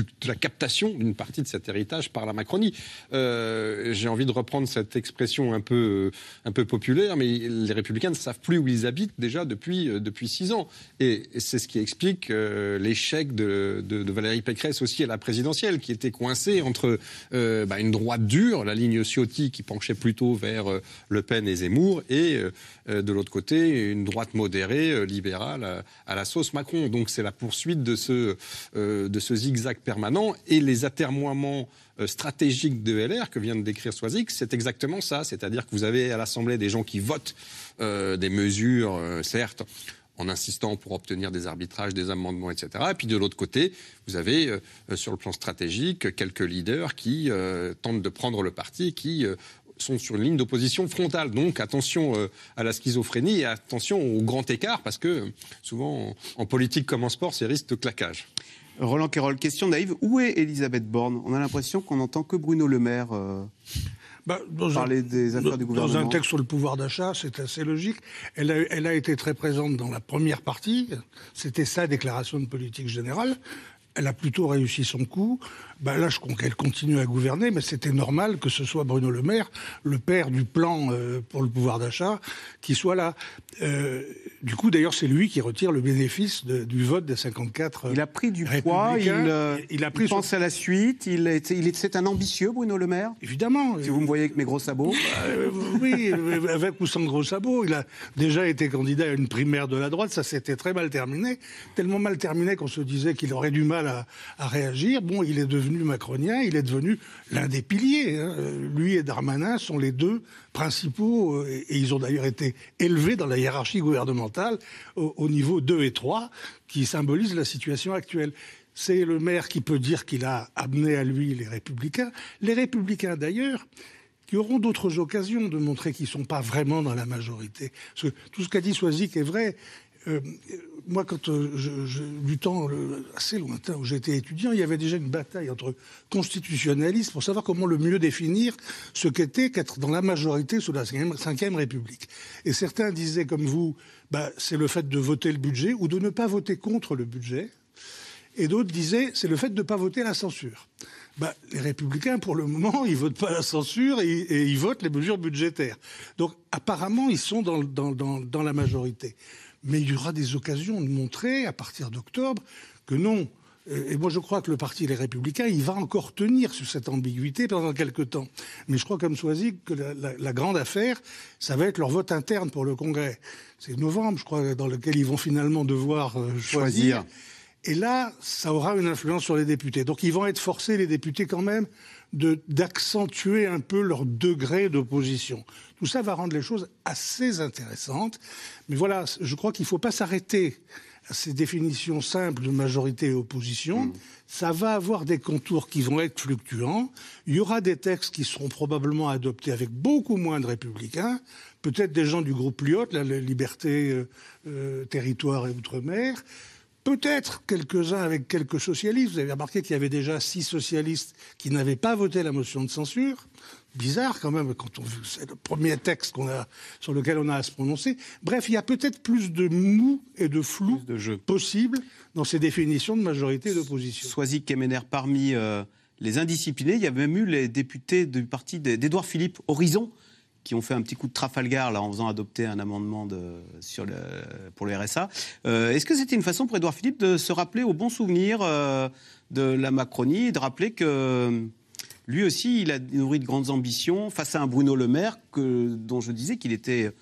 de la captation d'une partie de cet héritage par la Macronie. Euh, J'ai envie de reprendre cette expression un peu, un peu populaire, mais les Républicains ne savent plus où ils habitent déjà depuis, euh, depuis six ans. Et, c'est ce qui explique euh, l'échec de, de, Valérie Pécresse aussi à la présidentielle, qui était coincée entre euh, bah, une droite dure, la ligne Ciotti qui penchait plutôt vers euh, Le Pen et Zemmour, et euh, de l'autre côté une droite modérée, libérale, à, à, la sauce Macron. Donc c'est la poursuite de ce, de ce zigzag permanent et les atermoiements euh, stratégiques de LR que vient de décrire Soisic, c'est exactement ça. C'est-à-dire que vous avez à l'Assemblée des gens qui votent euh, des mesures, euh, certes, en insistant pour obtenir des arbitrages, des amendements, etc. Et puis de l'autre côté, vous avez sur le plan stratégique quelques leaders qui tentent de prendre le parti, qui euh, sont sur une ligne d'opposition frontale. Donc attention à la schizophrénie et attention au grand écart, parce que souvent en, en politique comme en sport, c'est risque de claquage. Roland Quérol, question naïve. Où est Elisabeth Borne? On a l'impression qu'on n'entend que Bruno Le Maire euh, bah, parler un, des affaires du gouvernement. Dans un texte sur le pouvoir d'achat, c'est assez logique. Elle a, elle a, été très présente dans la première partie. C'était sa déclaration de politique générale. elle a plutôt réussi son coup. Ben là, je crois qu'elle continue à gouverner, mais c'était normal que ce soit Bruno Le Maire, le père du plan euh, pour le pouvoir d'achat, qui soit là. Euh, du coup, d'ailleurs, c'est lui qui retire le bénéfice de, du vote des 54 Il a pris du poids, il, euh, il, a pris il pense à la suite, il est, il est, c'est un ambitieux, Bruno Le Maire? Évidemment. Si vous me voyez avec mes gros sabots. Euh, oui, avec ou sans gros sabots. Il a déjà été candidat à une primaire de la droite, ça s'était très mal terminé. Tellement mal terminé qu'on se disait qu'il aurait du mal à, à réagir. Bon, il est devenu macronien, il est devenu l'un des piliers. Hein. Lui et Darmanin sont les deux principaux, euh, et ils ont d'ailleurs été élevés dans la hiérarchie gouvernementale au, niveau 2 et 3, qui symbolisent la situation actuelle. C'est le maire qui peut dire qu'il a amené à lui les républicains. Les républicains, d'ailleurs, qui auront d'autres occasions de montrer qu'ils ne sont pas vraiment dans la majorité. Que tout ce qu'a dit Soisic est vrai. Euh, moi, quand euh, du temps assez lointain où j'étais étudiant, il y avait déjà une bataille entre constitutionnalistes pour savoir comment le mieux définir ce qu'était qu'être dans la majorité sous la Ve République. Et certains disaient, comme vous, bah, c'est le fait de voter le budget ou de ne pas voter contre le budget. Et d'autres disaient, c'est le fait de ne pas voter la censure. Bah, les républicains, pour le moment, ils votent pas la censure et, ils votent les mesures budgétaires. Donc, apparemment, ils sont dans la majorité mais il y aura des occasions de montrer, à partir d'octobre, que non. Et moi, je crois que le Parti Les Républicains, il va encore tenir sur cette ambiguïté pendant quelques temps. Mais je crois, comme Soisic, que la, la, la, grande affaire, ça va être leur vote interne pour le Congrès. C'est novembre, je crois, dans lequel ils vont finalement devoir euh, choisir. choisir. Et là, ça aura une influence sur les députés. Donc, ils vont être forcés, les députés, quand même, d'accentuer un peu leur degré d'opposition. Tout ça va rendre les choses assez intéressantes. Mais voilà, je crois qu'il ne faut pas s'arrêter à ces définitions simples de majorité et opposition. Mmh. Ça va avoir des contours qui vont être fluctuants. Il y aura des textes qui seront probablement adoptés avec beaucoup moins de républicains. Peut-être des gens du groupe Lyot, la liberté, euh, euh, territoire et outre-mer. Peut-être quelques-uns avec quelques socialistes. Vous avez remarqué qu'il y avait déjà six socialistes qui n'avaient pas voté la motion de censure. Bizarre quand même, quand on c'est le premier texte qu'on a, sur lequel on a à se prononcer. Bref, il y a peut-être plus de mou et de flou de jeu. possible dans ces définitions de majorité et d'opposition. Soisic Kemener, parmi euh, les indisciplinés, il y a même eu les députés du parti d'Édouard Philippe, Horizon, qui ont fait un petit coup de Trafalgar là, en faisant adopter un amendement de, sur pour le RSA. Euh, Est-ce que c'était une façon pour Édouard Philippe de se rappeler au bon souvenir euh, de la Macronie et de rappeler que lui aussi, il a nourri de grandes ambitions face à un Bruno Le Maire que, dont je disais qu'il était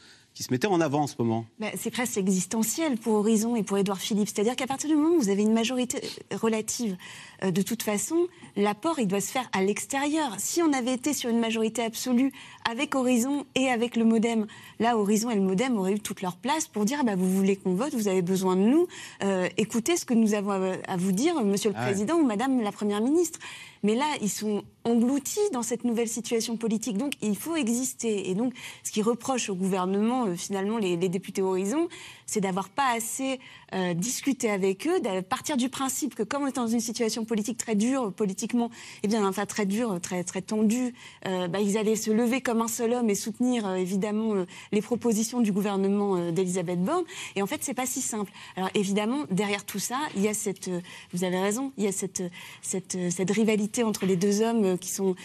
qui se mettait en avant en ce moment C'est presque existentiel pour Horizon et pour Édouard Philippe. C'est-à-dire qu'à partir du moment où vous avez une majorité relative, euh, de toute façon, l'apport, il doit se faire à l'extérieur. Si on avait été sur une majorité absolue avec Horizon et avec le Modem, là, Horizon et le Modem auraient eu toute leur place pour dire bah, vous voulez qu'on vote, vous avez besoin de nous, euh, écoutez ce que nous avons à, à vous dire, monsieur le ah Président ou madame la Première ministre. Mais là, ils sont engloutis dans cette nouvelle situation politique. Donc, il faut exister. Et donc, ce qui reproche au gouvernement, euh, finalement, les, les, députés Horizon, c'est d'avoir pas assez euh, discuté avec eux, de partir du principe que comme on est dans une situation politique très dure, politiquement, eh bien, enfin très dure, très très tendue, euh, bah, ils allaient se lever comme un seul homme et soutenir euh, évidemment les propositions du gouvernement d'Elisabeth Borne. Et en fait, c'est pas si simple. Alors évidemment, derrière tout ça, il y a cette, vous avez raison, il y a cette cette, cette rivalité entre les deux hommes qui sont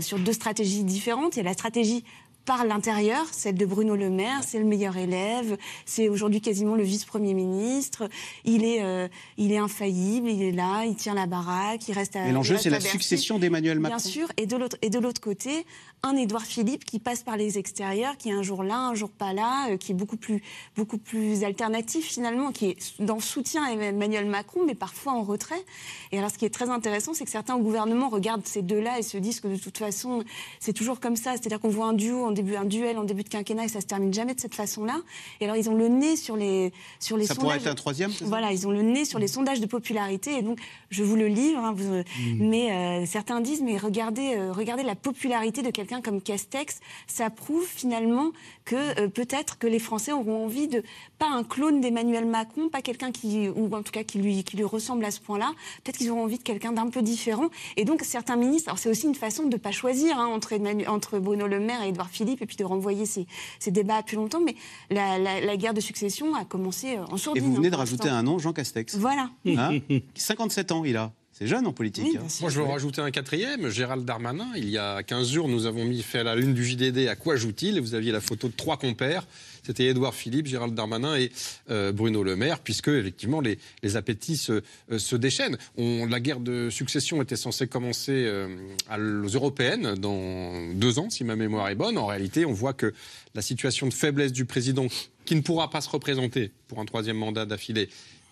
sur deux stratégies différentes. Il y a la stratégie par l'intérieur, celle de Bruno Le Maire, c'est le meilleur élève, c'est aujourd'hui quasiment le vice-premier ministre, il est, euh, il est infaillible, il est là, il tient la baraque, il reste à... Et l'enjeu, c'est la succession d'Emmanuel Macron. Bien sûr, et de l'autre, et de l'autre côté, un Édouard Philippe qui passe par les extérieurs, qui est un jour là, un jour pas là, euh, qui est beaucoup plus, beaucoup plus alternatif finalement, qui est dans le soutien à Emmanuel Macron, mais parfois en retrait. Et alors, ce qui est très intéressant, c'est que certains au gouvernement regardent ces deux-là et se disent que de toute façon, c'est toujours comme ça, c'est-à-dire qu'on voit un duo début un duel en début de quinquennat et ça se termine jamais de cette façon-là. Et alors ils ont le nez sur les sur les ça sondages. pourrait être un troisième. Voilà, ils ont le nez sur les sondages de popularité et donc je vous le livre. Hein, vous, mmh. Mais euh, certains disent mais regardez euh, regardez la popularité de quelqu'un comme Castex, ça prouve finalement que euh, peut-être que les Français auront envie de pas un clone d'Emmanuel Macron, pas quelqu'un qui ou en tout cas qui lui qui lui ressemble à ce point-là. Peut-être qu'ils auront envie de quelqu'un d'un peu différent. Et donc certains ministres, alors c'est aussi une façon de pas choisir hein, entre entre Bruno Le Maire et Edouard Philippe Philippe et puis de renvoyer ces, ces débats à plus longtemps. Mais la, la- la guerre de succession a commencé euh, en Et sourdine. vous venez hein, de rajouter un nom, Jean Castex. Voilà. Hein? 57 ans, il a. C'est jeune en politique. hein. Moi, je veux rajouter un quatrième, Gérald Darmanin. Il y a 15 jours, nous avons mis fait à la lune du JDD à quoi joue-t-il? Et vous aviez la photo de trois compères. C'était Édouard Philippe, Gérald Darmanin et euh, Bruno Le Maire, puisque effectivement les, les appétits se, euh, se déchaînent. On- la guerre de succession était censée commencer euh, à aux européennes dans deux ans, si ma mémoire est bonne. En réalité, on voit que la situation de faiblesse du président, qui ne pourra pas se représenter pour un troisième mandat d'affilée,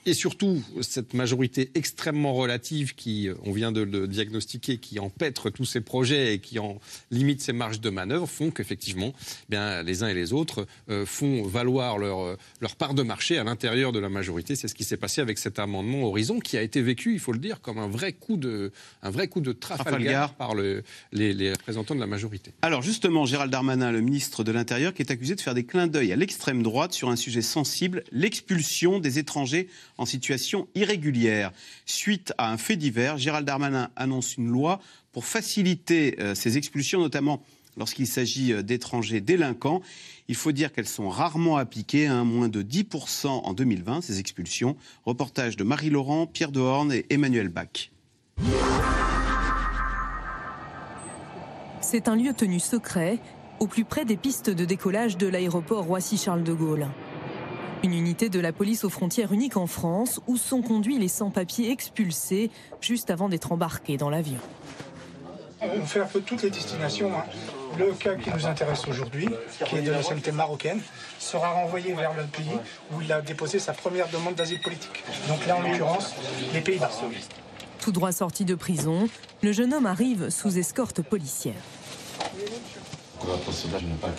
et surtout, cette majorité extrêmement relative qui, euh, on vient de le diagnostiquer, qui empêtre tous ces projets et qui en limite ses marges de manœuvre, font qu'effectivement, eh bien, les uns et les autres euh, font valoir leur, euh, leur part de marché à l'intérieur de la majorité. C'est ce qui s'est passé avec cet amendement Horizon, qui a été vécu, il faut le dire, comme un vrai coup de, un vrai coup de Trafalgar, Trafalgar. par le- les, les représentants de la majorité. Alors justement, Gérald Darmanin, le ministre de l'Intérieur, qui est accusé de faire des clins d'œil à l'extrême droite sur un sujet sensible, l'expulsion des étrangers en situation irrégulière. Suite à un fait divers, Gérald Darmanin annonce une loi pour faciliter euh, ces expulsions, notamment lorsqu'il s'agit euh, d'étrangers délinquants. Il faut dire qu'elles sont rarement appliquées, hein, moins de 10% en 2020, ces expulsions. Reportage de Marie-Laurent, Pierre Dehorne et Emmanuel Bach. C'est un lieu tenu secret, au plus près des pistes de décollage de l'aéroport Roissy-Charles de Gaulle. Une unité de la police aux frontières unique en France, où sont conduits les sans-papiers expulsés juste avant d'être embarqués dans l'avion. On fait un peu toutes les destinations. hein. Le cas qui nous intéresse aujourd'hui, qui est de nationalité marocaine, sera renvoyé vers le pays où il a déposé sa première demande d'asile politique. Donc là, en l'occurrence, les Pays-Bas. Tout droit sorti de prison, le jeune homme arrive sous escorte policière. Pour la procédure, il n'y a pas la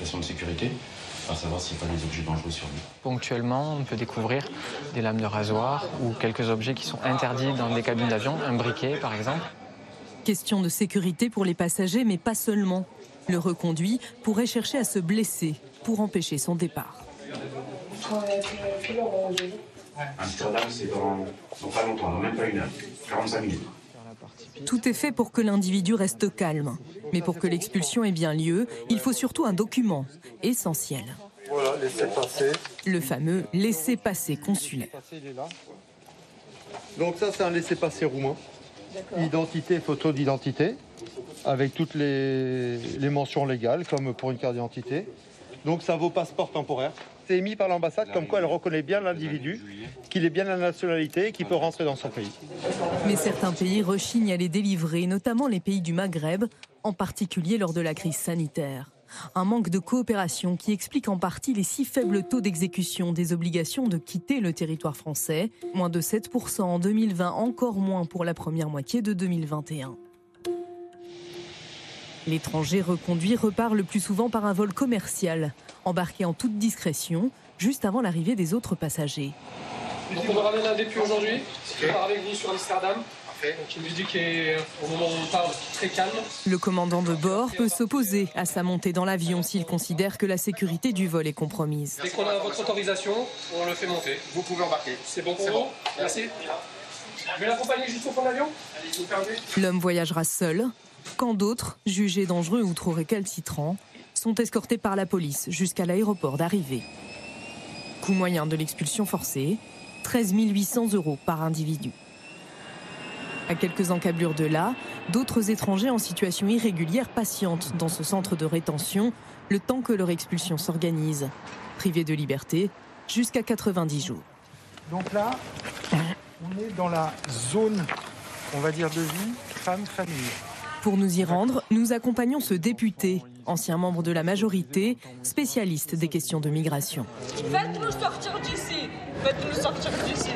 de à savoir s'il n'y a pas des objets dangereux sur lui. Ponctuellement, on peut découvrir des lames de rasoir ou quelques objets qui sont interdits dans des cabines d'avion, un briquet par exemple. Question de sécurité pour les passagers, mais pas seulement. Le reconduit pourrait chercher à se blesser pour empêcher son départ. Amsterdam, c'est dans, dans pas longtemps, dans même pas une heure, 45 minutes. Tout est fait pour que l'individu reste calme. Mais pour que l'expulsion ait bien lieu, il faut surtout un document essentiel. Voilà, laissez passer. Le fameux laissez-passer consulaire. Donc ça, c'est un laissez-passer roumain. Identité, photo d'identité, avec toutes les, les mentions légales, comme pour une carte d'identité. Donc ça vaut passeport temporaire. C'est émis par l'ambassade comme quoi elle reconnaît bien l'individu, qu'il est bien la nationalité et qu'il peut rentrer dans son pays. Mais certains pays rechignent à les délivrer, notamment les pays du Maghreb, en particulier lors de la crise sanitaire. Un manque de coopération qui explique en partie les si faibles taux d'exécution des obligations de quitter le territoire français, moins de 7% en 2020, encore moins pour la première moitié de 2021. L'étranger reconduit repart le plus souvent par un vol commercial, embarqué en toute discrétion, juste avant l'arrivée des autres passagers. On va ramener un depuis aujourd'hui. Je pars avec vous sur Amsterdam. Donc une visite qui est, au moment où on parle, très calme. Le commandant de bord peut s'opposer à sa montée dans l'avion s'il considère que la sécurité du vol est compromise. Dès qu'on a votre autorisation, on le fait monter. Vous pouvez embarquer. C'est bon pour vous Merci. Je vais l'accompagner jusqu'au fond de l'avion? Allez, vous permettez L'homme voyagera seul, quand d'autres, jugés dangereux ou trop récalcitrants, sont escortés par la police jusqu'à l'aéroport d'arrivée. Coût moyen de l'expulsion forcée, 13 800 euros par individu. À quelques encablures de là, d'autres étrangers en situation irrégulière patientent dans ce centre de rétention le temps que leur expulsion s'organise. Privés de liberté jusqu'à 90 jours. Donc là, on est dans la zone, on va dire, de vie femme-famille. Pour nous y rendre, nous accompagnons ce député, ancien membre de la majorité, spécialiste des questions de migration. Faites-nous sortir d'ici Faites-nous sortir d'ici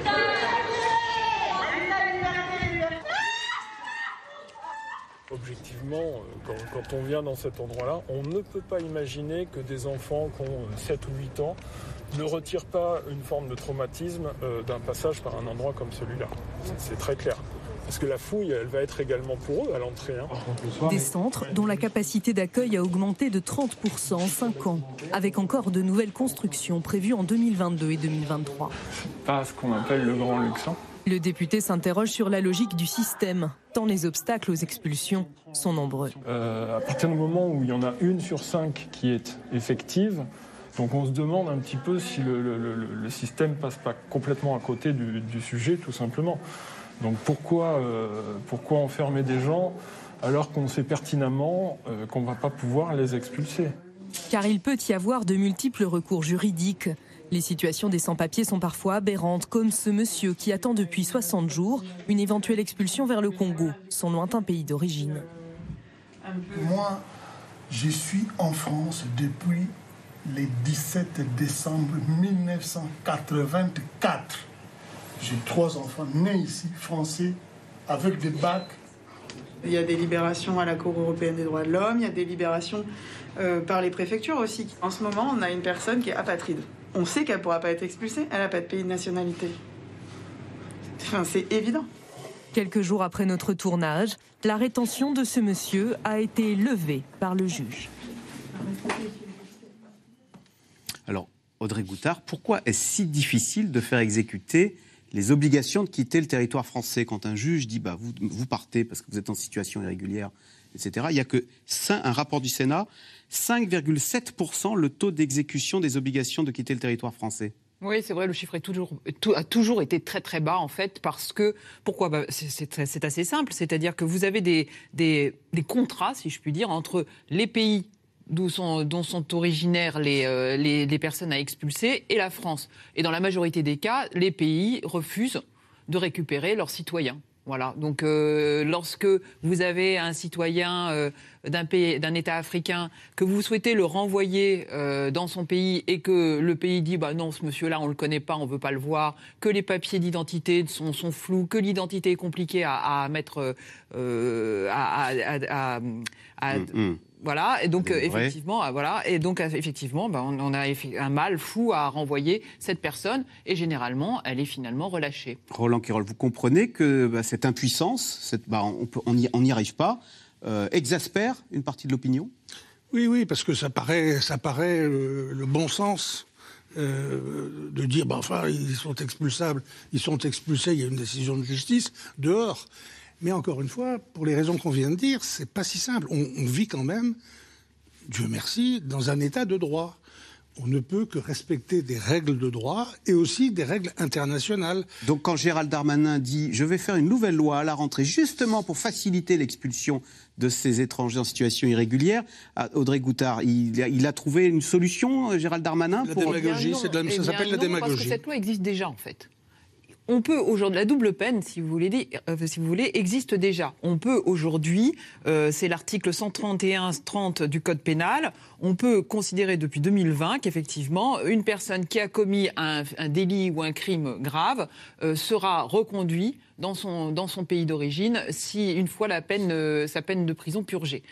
Objectivement, euh, quand, quand on vient dans cet endroit-là, on ne peut pas imaginer que des enfants qui ont euh, 7 ou 8 ans ne retirent pas une forme de traumatisme euh, d'un passage par un endroit comme celui-là. C'est très clair. Parce que la fouille, elle va être également pour eux à l'entrée. hein. Des centres dont la capacité d'accueil a augmenté de 30% en 5 ans, avec encore de nouvelles constructions prévues en 2022 et 2023. Pas ce qu'on appelle le grand luxe. Le député s'interroge sur la logique du système, tant les obstacles aux expulsions sont nombreux. Euh, à partir du moment où il y en a une sur cinq qui est effective, donc on se demande un petit peu si le, le, le, le système passe pas complètement à côté du, du sujet, tout simplement. Donc pourquoi, euh, pourquoi enfermer des gens alors qu'on sait pertinemment euh, qu'on ne va pas pouvoir les expulser? Car il peut y avoir de multiples recours juridiques. Les situations des sans-papiers sont parfois aberrantes, comme ce monsieur qui attend depuis 60 jours une éventuelle expulsion vers le Congo, son lointain pays d'origine. Moi, je suis en France depuis le 17 décembre 1984. J'ai trois enfants nés ici, français, avec des bacs. Il y a des libérations à la Cour européenne des droits de l'homme, il y a des libérations euh, par les préfectures aussi. En ce moment, on a une personne qui est apatride. On sait qu'elle ne pourra pas être expulsée, elle n'a pas de pays de nationalité. Enfin, c'est évident. Quelques jours après notre tournage, la rétention de ce monsieur a été levée par le juge. Alors, Audrey Goutard, pourquoi est-ce si difficile de faire exécuter les obligations de quitter le territoire français quand un juge dit bah, vous, vous partez parce que vous êtes en situation irrégulière, etc. Il n'y a que 5, un rapport du Sénat, 5,7% le taux d'exécution des obligations de quitter le territoire français. Oui, c'est vrai, le chiffre est toujours, a toujours été très très bas en fait, parce que, pourquoi? Bah, C'est assez simple, c'est-à-dire que vous avez des, des, contrats, si je puis dire, entre les pays d'où sont, dont sont originaires les, euh, les, les, personnes à expulser et la France. Et dans la majorité des cas, les pays refusent de récupérer leurs citoyens. Voilà. Donc, euh, lorsque vous avez un citoyen euh, d'un État africain, que vous souhaitez le renvoyer dans son pays et que le pays dit, bah non, ce monsieur-là, on le connaît pas, on veut pas le voir, que les papiers d'identité sont, sont, flous, que l'identité est compliquée à, mettre, à, à, mmh, mmh. Voilà, et donc euh, effectivement, euh, voilà, et donc euh, effectivement, bah, on, on, a un mal fou à renvoyer cette personne, et généralement, elle est finalement relâchée. Roland Quirol, vous comprenez que bah, cette impuissance, cette, bah, on n'y on arrive pas, euh, exaspère une partie de l'opinion? Oui, oui, parce que ça paraît, ça paraît le bon sens. Euh, de dire, bah, enfin, ils sont expulsables, ils sont expulsés, il y a une décision de justice, dehors. Mais encore une fois, pour les raisons qu'on vient de dire, c'est pas si simple. On, on, vit quand même, Dieu merci, dans un état de droit. On ne peut que respecter des règles de droit et aussi des règles internationales. Donc quand Gérald Darmanin dit je vais faire une nouvelle loi à la rentrée justement pour faciliter l'expulsion de ces étrangers en situation irrégulière, Audrey Goutard, il a, il a trouvé une solution, Gérald Darmanin La pour... démagogie, eh de la, ça s'appelle la démagogie. Parce que cette loi existe déjà en fait on peut aujourd'hui la double peine, si vous voulez, euh, existe déjà. On peut aujourd'hui, euh, c'est l'article 131-30 du code pénal, on peut considérer depuis 2020 qu'effectivement une personne qui a commis un, délit ou un crime grave euh, sera reconduit dans son dans son pays d'origine si une fois la peine sa peine de prison purgée.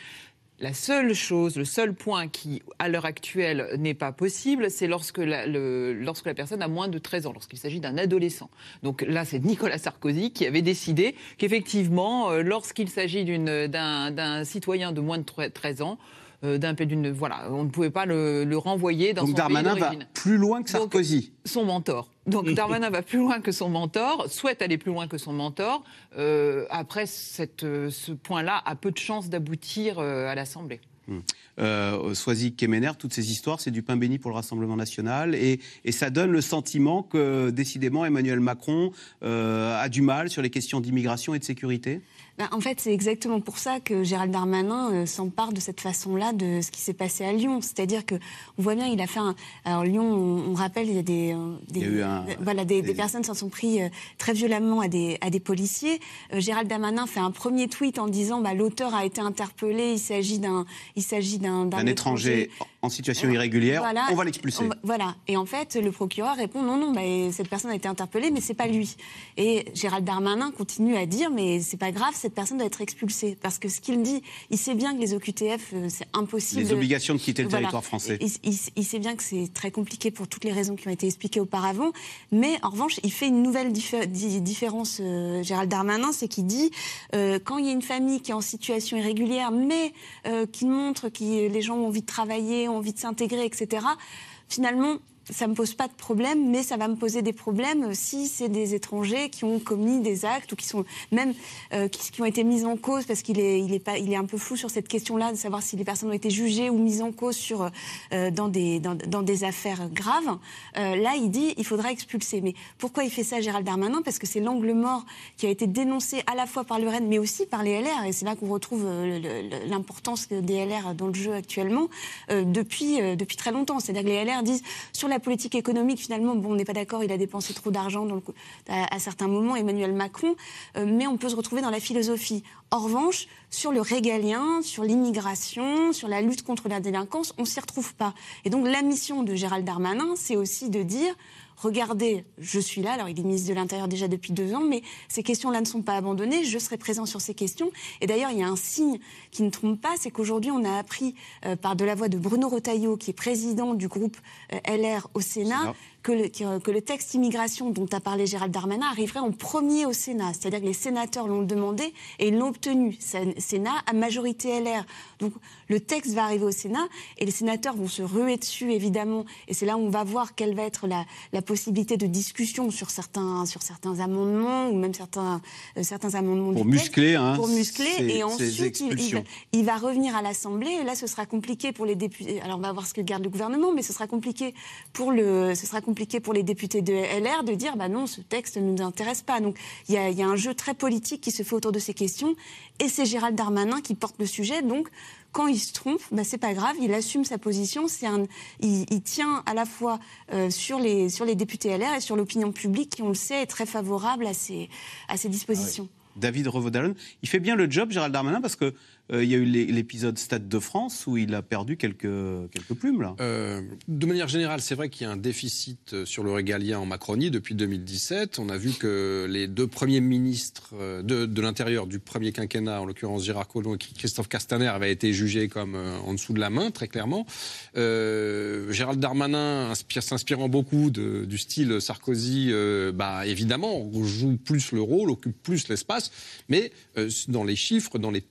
La seule chose, le seul point qui, à l'heure actuelle, n'est pas possible, c'est lorsque la, lorsque la personne a moins de 13 ans, lorsqu'il s'agit d'un adolescent. Donc là, c'est Nicolas Sarkozy qui avait décidé qu'effectivement, euh, lorsqu'il s'agit d'un citoyen de moins de 13 ans, d'un d'une voilà, on ne pouvait pas le, le renvoyer dans Donc son Darmanin pays va plus loin que Sarkozy. Donc, son mentor. Donc Darmanin va plus loin que son mentor, souhaite aller plus loin que son mentor. Euh, après, cette, ce point-là a peu de chances d'aboutir euh, à l'Assemblée. Hum. Euh, Soisy Kemener, toutes ces histoires, c'est du pain béni pour le Rassemblement national et, et, ça donne le sentiment que décidément Emmanuel Macron euh, a du mal sur les questions d'immigration et de sécurité? Ben, en fait, c'est exactement pour ça que Gérald Darmanin euh, s'empare de cette façon-là de ce qui s'est passé à Lyon. C'est-à-dire que on voit bien, il a fait un. Alors Lyon, on, on rappelle, il y a des, euh, des il y a eu un, voilà, des, des, des personnes s'en sont pris euh, très violemment à des, à des policiers. Euh, Gérald Darmanin fait un premier tweet en disant, bah, l'auteur a été interpellé. Il s'agit d'un, il s'agit d'un, d'un étranger, étranger en situation irrégulière. Voilà, on va l'expulser. Voilà. Et en fait, le procureur répond, non, non, bah, cette personne a été interpellée, mais c'est pas lui. Et Gérald Darmanin continue à dire, mais c'est pas grave cette personne doit être expulsée. Parce que ce qu'il dit, il sait bien que les OQTF, euh, c'est impossible. Les obligations de quitter le voilà. territoire français. Il, il, il, sait bien que c'est très compliqué pour toutes les raisons qui ont été expliquées auparavant. Mais en revanche, il fait une nouvelle diffé différence, euh, Gérald Darmanin, c'est qu'il dit, euh, quand il y a une famille qui est en situation irrégulière, mais euh, qui montre que les gens ont envie de travailler, ont envie de s'intégrer, etc., finalement, ça me pose pas de problème, mais ça va me poser des problèmes si c'est des étrangers qui ont commis des actes ou qui sont même euh, qui, ont été mis en cause parce qu'il est, il est pas, il est un peu flou sur cette question-là de savoir si les personnes ont été jugées ou mises en cause sur euh, dans des dans, dans des affaires graves. Euh, là, il dit il faudra expulser. Mais pourquoi il fait ça, Gérald Darmanin? Parce que c'est l'angle mort qui a été dénoncé à la fois par le RN, mais aussi par les LR, et c'est là qu'on retrouve l'importance des LR dans le jeu actuellement depuis depuis très longtemps. C'est-à-dire que les LR disent sur politique économique, finalement, bon, on n'est pas d'accord, il a dépensé trop d'argent à certains moments, Emmanuel Macron, euh, mais on peut se retrouver dans la philosophie. En revanche, sur le régalien, sur l'immigration, sur la lutte contre la délinquance, on s'y retrouve pas. Et donc la mission de Gérald Darmanin, c'est aussi de dire regardez, je suis là, alors il est ministre de l'Intérieur déjà depuis deux ans, mais ces questions-là ne sont pas abandonnées, je serai présent sur ces questions. Et d'ailleurs, il y a un signe qui ne trompe pas, c'est qu'aujourd'hui, on a appris euh, par de la voix de Bruno Retailleau, qui est président du groupe euh, LR au Sénat. Que le, que- le texte immigration dont a parlé Gérald Darmanin arriverait en premier au Sénat. C'est-à-dire que les sénateurs l'ont demandé et ils l'ont obtenu. Sé- Sénat à majorité LR. Donc le texte va arriver au Sénat et les sénateurs vont se ruer dessus, évidemment. Et c'est là où on va voir quelle va être la, la possibilité de discussion sur certains, sur certains amendements ou même certains, euh, certains amendements Pour du texte. muscler, hein, Pour muscler. et ensuite, il- il, va, expulsions. il va revenir à l'Assemblée. Et là, ce sera compliqué pour les députés. Alors, on va voir ce que garde le gouvernement, mais ce sera compliqué pour, le, ce sera compliqué pour les députés de LR de dire bah non, ce texte ne nous intéresse pas. Donc, il y a, un jeu très politique qui se fait autour de ces questions. Et c'est Gérald Darmanin qui porte le sujet. Donc, quand il se trompe, bah, c'est pas grave, il assume sa position. Il, tient à la fois euh, sur, les, sur les députés LR et sur l'opinion publique qui, on le sait, est très favorable à ces, à ces dispositions. David Revaudalon, il fait bien le job, Gérald Darmanin, parce que euh, il y a eu l'é- l'épisode Stade de France où il a perdu quelques, quelques plumes, là. Euh, de manière générale, c'est vrai qu'il y a un déficit euh, sur le régalien en Macronie depuis 2017. On a vu que les deux premiers ministres de, de l'Intérieur du premier quinquennat, en l'occurrence Gérard Collomb et Christophe Castaner, avaient été jugés comme en dessous de la main, très clairement. Euh, Gérald Darmanin, s'inspirant beaucoup de- du style Sarkozy, bah, évidemment, joue plus le rôle, occupe plus l'espace, mais dans les chiffres, dans les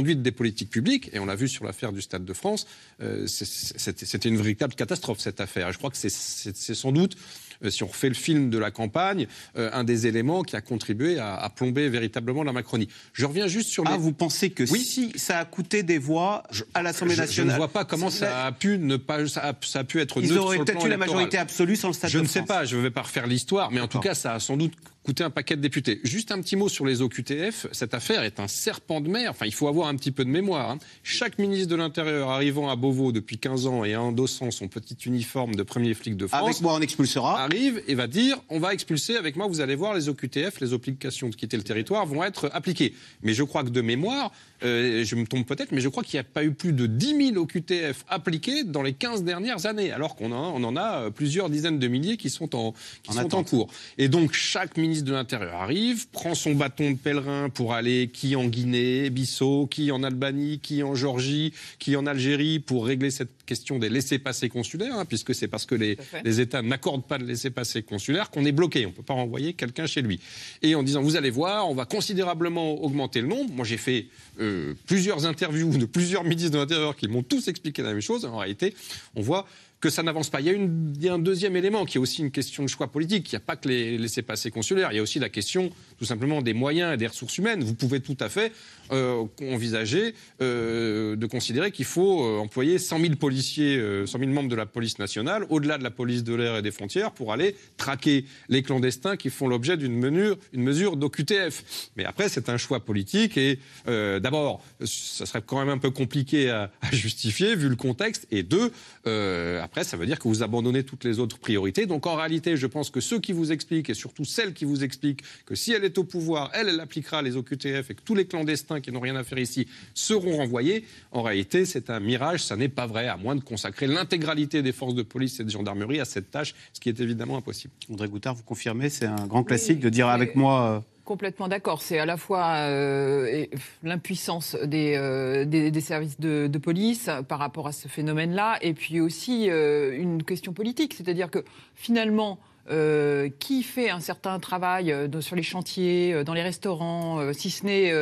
conduites des politiques publiques, et on l'a vu sur l'affaire du Stade de France, euh, c'était une véritable catastrophe cette affaire. Et je crois que c'est- sans doute, euh, si on refait le film de la campagne, euh, un des éléments qui a contribué à, à plomber véritablement la Macronie. Je reviens juste sur les... Ah, vous pensez que si ça a coûté des voix à l'Assemblée Je- Je, nationale ne vois pas comment ça a pu ne pas, ça a, ça a pu être Ils neutre auraient peut-être eu la majorité absolue sans le Stade Je de ne sais France. pas, je ne vais pas refaire l'histoire, mais en tout cas, ça a sans doute coûté un paquet de députés. Juste un petit mot sur les OQTF. Cette affaire est un serpent de mer. Enfin, il faut avoir un petit peu de mémoire. hein. Chaque ministre de l'Intérieur arrivant à Beauvau depuis 15 ans et endossant son petit uniforme de premier flic de France. Avec moi, on expulsera. Arrive et va dire on va expulser avec moi, vous allez voir, les OQTF, les obligations de quitter le territoire vont être appliquées. Mais je crois que de mémoire, euh, je me trompe peut-être, mais je crois qu'il n'y a pas eu plus de 10 000 OQTF appliqués dans les 15 dernières années, alors qu'on en, on en a plusieurs dizaines de milliers qui sont en, qui En sont en attente. cours. Et donc chaque ministre de l'Intérieur arrive, prend son bâton de pèlerin pour aller qui en Guinée, Bissau, qui en Albanie, qui en Géorgie, qui en Algérie, pour régler cette question des laissés-passer consulaires, hein, puisque c'est parce que les, les États n'accordent pas de laissés-passer consulaires qu'on est bloqué. On ne peut pas renvoyer quelqu'un chez lui. Et en disant, vous allez voir, on va considérablement augmenter le nombre. Moi, j'ai fait euh, plusieurs interviews de plusieurs ministres de l'Intérieur qui m'ont tous expliqué la même chose. En réalité, on voit que ça n'avance pas. Il y, a une- il y a un deuxième élément qui est aussi une question de choix politique. Il n'y a pas que les laissés-passer consulaires, il y a aussi la question tout simplement des moyens et des ressources humaines. Vous pouvez tout à fait euh, envisager euh, de considérer qu'il faut euh, employer 100 000 policiers, euh, 100 000 membres de la police nationale, au-delà de la police de l'air et des frontières, pour aller traquer les clandestins qui font l'objet d'une mesure, une mesure d'OQTF. Mais après, c'est un choix politique et euh, d'abord, ça serait quand même un peu compliqué à, à justifier vu le contexte. Et deux, euh, après, ça veut dire que vous abandonnez toutes les autres priorités. Donc en réalité, je pense que ceux qui vous expliquent, et surtout celles qui vous expliquent que si elle est au pouvoir, elle, elle appliquera les OQTF et que tous les clandestins qui n'ont rien à faire ici seront renvoyés, en réalité, c'est un mirage, ça n'est pas vrai, à moins de consacrer l'intégralité des forces de police et de gendarmerie à cette tâche, ce qui est évidemment impossible. André Goutard, vous confirmez, c'est un grand classique de dire avec moi. Complètement d'accord. C'est à la fois euh, l'impuissance des, euh, des, des services de, de police par rapport à ce phénomène-là, et puis aussi euh, une question politique. C'est-à-dire que finalement, euh, qui fait un certain travail euh, sur les chantiers, euh, dans les restaurants, si ce n'est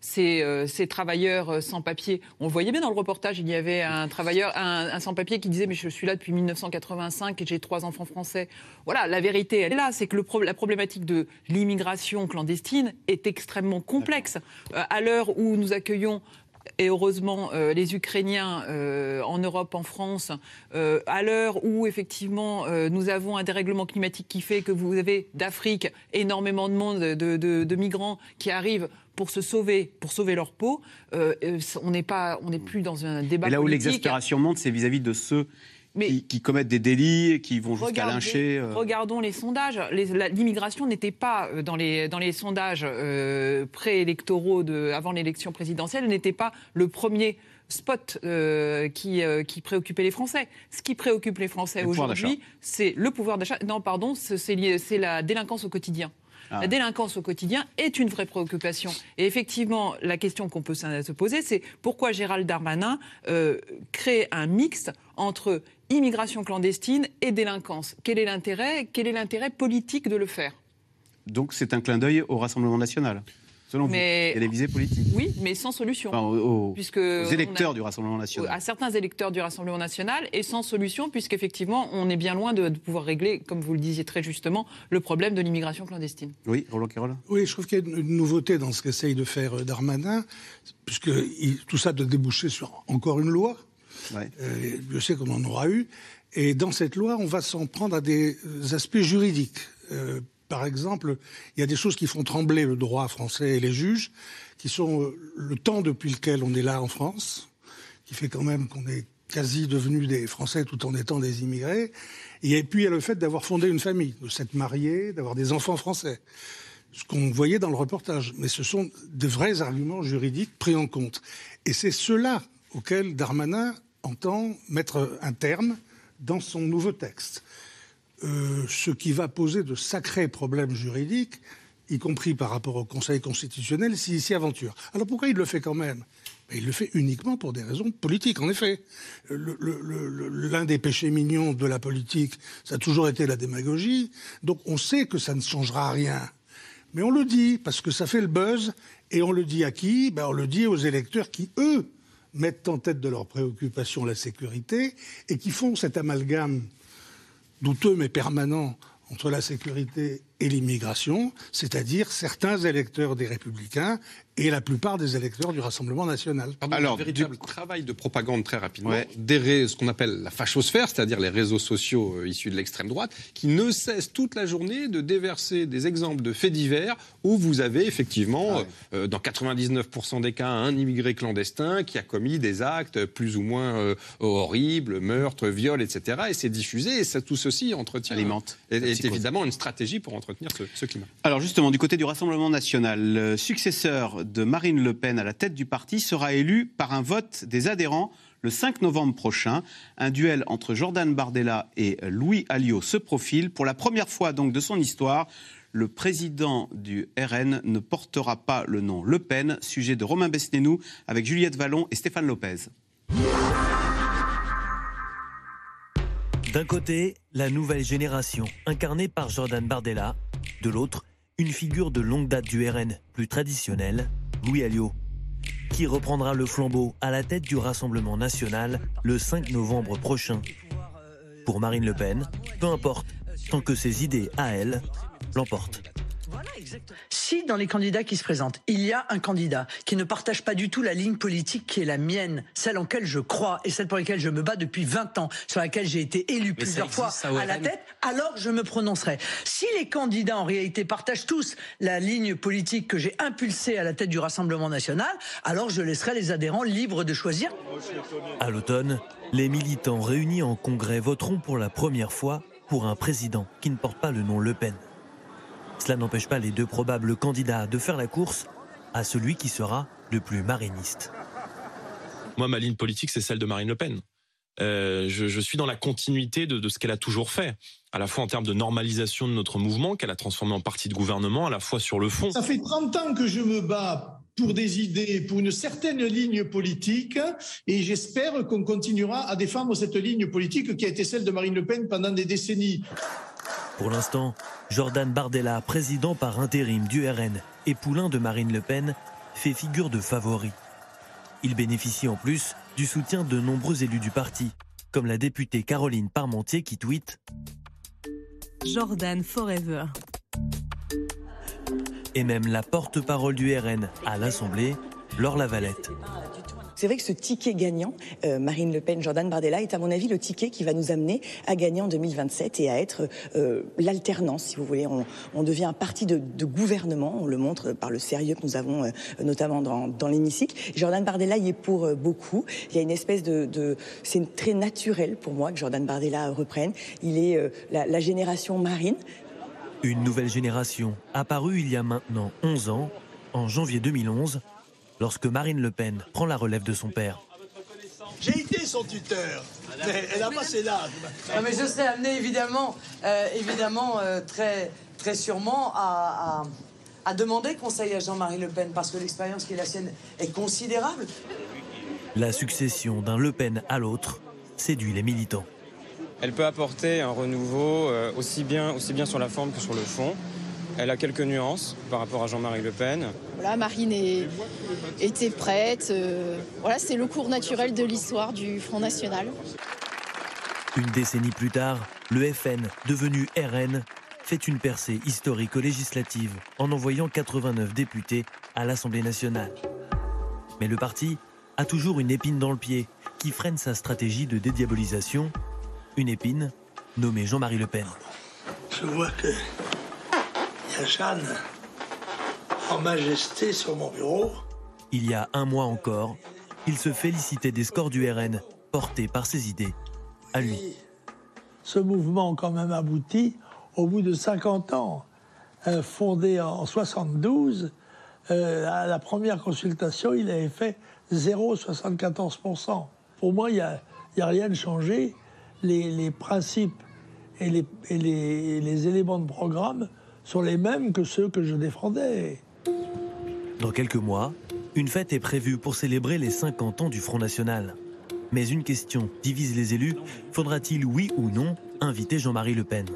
ces, ces travailleurs sans papier. On voyait bien dans le reportage, il y avait un travailleur, un, sans papier qui disait mais je suis là depuis 1985 et j'ai trois enfants français. Voilà, la vérité est là, c'est que la problématique de l'immigration clandestine est extrêmement complexe. À l'heure où nous accueillons et heureusement euh, les Ukrainiens euh, en Europe, en France, euh, à l'heure où effectivement nous avons un dérèglement climatique qui fait que vous avez d'Afrique énormément de monde, de, de- de migrants qui arrivent pour se sauver, pour sauver leur peau, euh, on n'est pas, on n'est plus dans un débat Et là où l'exaspération monte, c'est vis-à-vis de ceux qui, qui commettent des délits, qui vont jusqu'à lyncher. euh. Regardons les sondages. L'immigration n'était pas euh, dans les, dans les sondages euh, préélectoraux de- avant l'élection présidentielle, n'était pas le premier spot euh, qui, qui préoccupait les Français. Ce qui préoccupe les Français Le aujourd'hui, c'est le pouvoir d'achat. Non, pardon, c'est la délinquance au quotidien. Ah. La délinquance au quotidien est une vraie préoccupation. Et effectivement, la question qu'on peut se se poser, c'est pourquoi Gérald Darmanin euh, crée un mixte entre immigration clandestine et délinquance? Quel est l'intérêt? Quel est l'intérêt politique de le faire? Donc c'est un clin d'œil au Rassemblement national, selon Mais- vous. Et les visées politiques. Oui, mais sans solution. Enfin, aux, Puisque aux électeurs a- du Rassemblement national. à certains électeurs du Rassemblement national et sans solution, puisqu'effectivement, on est bien loin de, de pouvoir régler, comme vous le disiez très justement, le problème de l'immigration clandestine. Oui, Roland Quérol Oui, je trouve qu'il y a une, nouveauté dans ce qu'essaye de faire euh, Darmanin, puisque il- tout ça doit déboucher sur encore une loi. Euh, Dieu sait qu'on en aura eu. Et dans cette loi, on va s'en prendre à des aspects juridiques. Euh, par exemple, il y a des choses qui font trembler le droit français et les juges, qui sont euh, le temps depuis lequel on est là en France, qui fait quand même qu'on est quasi devenus des Français tout en étant des immigrés. Et puis il y a le fait d'avoir fondé une famille, de s'être marié, d'avoir des enfants français ce qu'on voyait dans le reportage. Mais ce sont de vrais arguments juridiques pris en compte. Et c'est cela auquel Darmanin entend mettre un terme dans son nouveau texte. Euh, ce qui va poser de sacrés problèmes juridiques, y compris par rapport au Conseil constitutionnel, s'il s'y aventure. Alors pourquoi il le fait quand même? Ben, Il le fait uniquement pour des raisons politiques, en effet. L'un des péchés mignons de la politique, ça a toujours été la démagogie. Donc on sait que ça ne changera rien. Mais on le dit parce que ça fait le buzz. Et on le dit à qui? Ben, On le dit aux électeurs qui, eux, mettent en tête de leurs préoccupations la sécurité et qui font cet amalgame douteux mais permanent entre la sécurité et l'immigration, c'est-à-dire certains électeurs des Républicains et la plupart des électeurs du Rassemblement national. Alors, un véritable travail de propagande très rapidement, des ré- ce qu'on appelle la fachosphère, c'est-à-dire les réseaux sociaux euh, issus de l'extrême droite, qui ne cessent toute la journée de déverser des exemples de faits divers où vous avez effectivement, euh, euh, dans 99% des cas, un immigré clandestin qui a commis des actes plus ou moins euh, horribles, meurtres, viols, etc. Et c'est diffusé, et ça, tout ceci entretient, Alimente est, évidemment une stratégie pour entretenir Alors justement, du côté du Rassemblement national, le successeur de Marine Le Pen à la tête du parti sera élu par un vote des adhérents le 5 novembre prochain. Un duel entre Jordan Bardella et Louis Alliot se profile. Pour la première fois donc de son histoire, le président du RN ne portera pas le nom Le Pen, sujet de Romain Besnénou avec Juliette Vallon et Stéphane Lopez. D'un côté, la nouvelle génération, incarnée par Jordan Bardella. De l'autre, une figure de longue date du RN, plus traditionnelle, Louis Alliot, qui reprendra le flambeau à la tête du Rassemblement national le 5 novembre prochain. Pour Marine Le Pen, peu importe, tant que ses idées à elle l'emportent. Si dans les candidats qui se présentent, il y a un candidat qui ne partage pas du tout la ligne politique qui est la mienne, celle en laquelle je crois et celle pour laquelle je me bats depuis 20 ans, sur laquelle j'ai été élu Mais plusieurs fois à la tête, alors je me prononcerai. Si les candidats en réalité partagent tous la ligne politique que j'ai impulsée à la tête du Rassemblement national, alors je laisserai les adhérents libres de choisir. À l'automne, les militants réunis en congrès voteront pour la première fois pour un président qui ne porte pas le nom Le Pen. Cela n'empêche pas les deux probables candidats de faire la course à celui qui sera le plus mariniste. Moi, ma ligne politique, c'est celle de Marine Le Pen. Euh, je, je suis dans la continuité de, de ce qu'elle a toujours fait, à la fois en termes de normalisation de notre mouvement, qu'elle a transformé en parti de gouvernement, à la fois sur le fond. Ça fait 30 ans que je me bats pour des idées, pour une certaine ligne politique, et j'espère qu'on continuera à défendre cette ligne politique qui a été celle de Marine Le Pen pendant des décennies. Pour l'instant, Jordan Bardella, président par intérim du RN et poulain de Marine Le Pen, fait figure de favori. Il bénéficie en plus du soutien de nombreux élus du parti, comme la députée Caroline Parmentier qui tweet Jordan Forever. Et même la porte-parole du RN à l'Assemblée, Laure Lavalette. C'est vrai que ce ticket gagnant, euh, Marine Le Pen, Jordan Bardella, est à mon avis le ticket qui va nous amener à gagner en 2027 et à être euh, l'alternance, si vous voulez. On, devient un parti de, gouvernement, on le montre par le sérieux que nous avons euh, notamment dans, l'hémicycle. Jordan Bardella y est pour beaucoup. Il y a une espèce de... c'est très naturel pour moi que Jordan Bardella reprenne. Il est la, la génération Marine. Une nouvelle génération, apparue il y a maintenant 11 ans, en janvier 2011, lorsque Marine Le Pen prend la relève de son père. J'ai été son tuteur, mais elle a passé l'âge. Non, mais je serais amené évidemment, euh, évidemment euh, très, très sûrement à, à, à demander conseil à Jean-Marie Le Pen parce que l'expérience qui est la sienne est considérable. La succession d'un Le Pen à l'autre séduit les militants. Elle peut apporter un renouveau euh, aussi, bien, aussi bien sur la forme que sur le fond. Elle a quelques nuances par rapport à Jean-Marie Le Pen. Voilà, Marine est, était prête. Euh, voilà, c'est le cours naturel de l'histoire du Front National. Une décennie plus tard, le FN, devenu RN, fait une percée historique aux législatives en envoyant 89 députés à l'Assemblée nationale. Mais le parti a toujours une épine dans le pied qui freine sa stratégie de dédiabolisation, une épine nommée Jean-Marie Le Pen. Je vois que Jeanne en majesté sur mon bureau. Il y a un mois encore, il se félicitait des scores du RN portés par ses idées à lui. Ce mouvement quand même abouti au bout de 50 ans, euh, fondé en 72. Euh, à la première consultation, il avait fait 0,74%. Pour moi, il n'y a, a, rien de changé. Les, les principes et, les, et les, les éléments de programme sont les mêmes que ceux que je défendais. Dans quelques mois, une fête est prévue pour célébrer les 50 ans du Front National. Mais une question divise les élus. Faudra-t-il, oui ou non, inviter Jean-Marie Le Pen?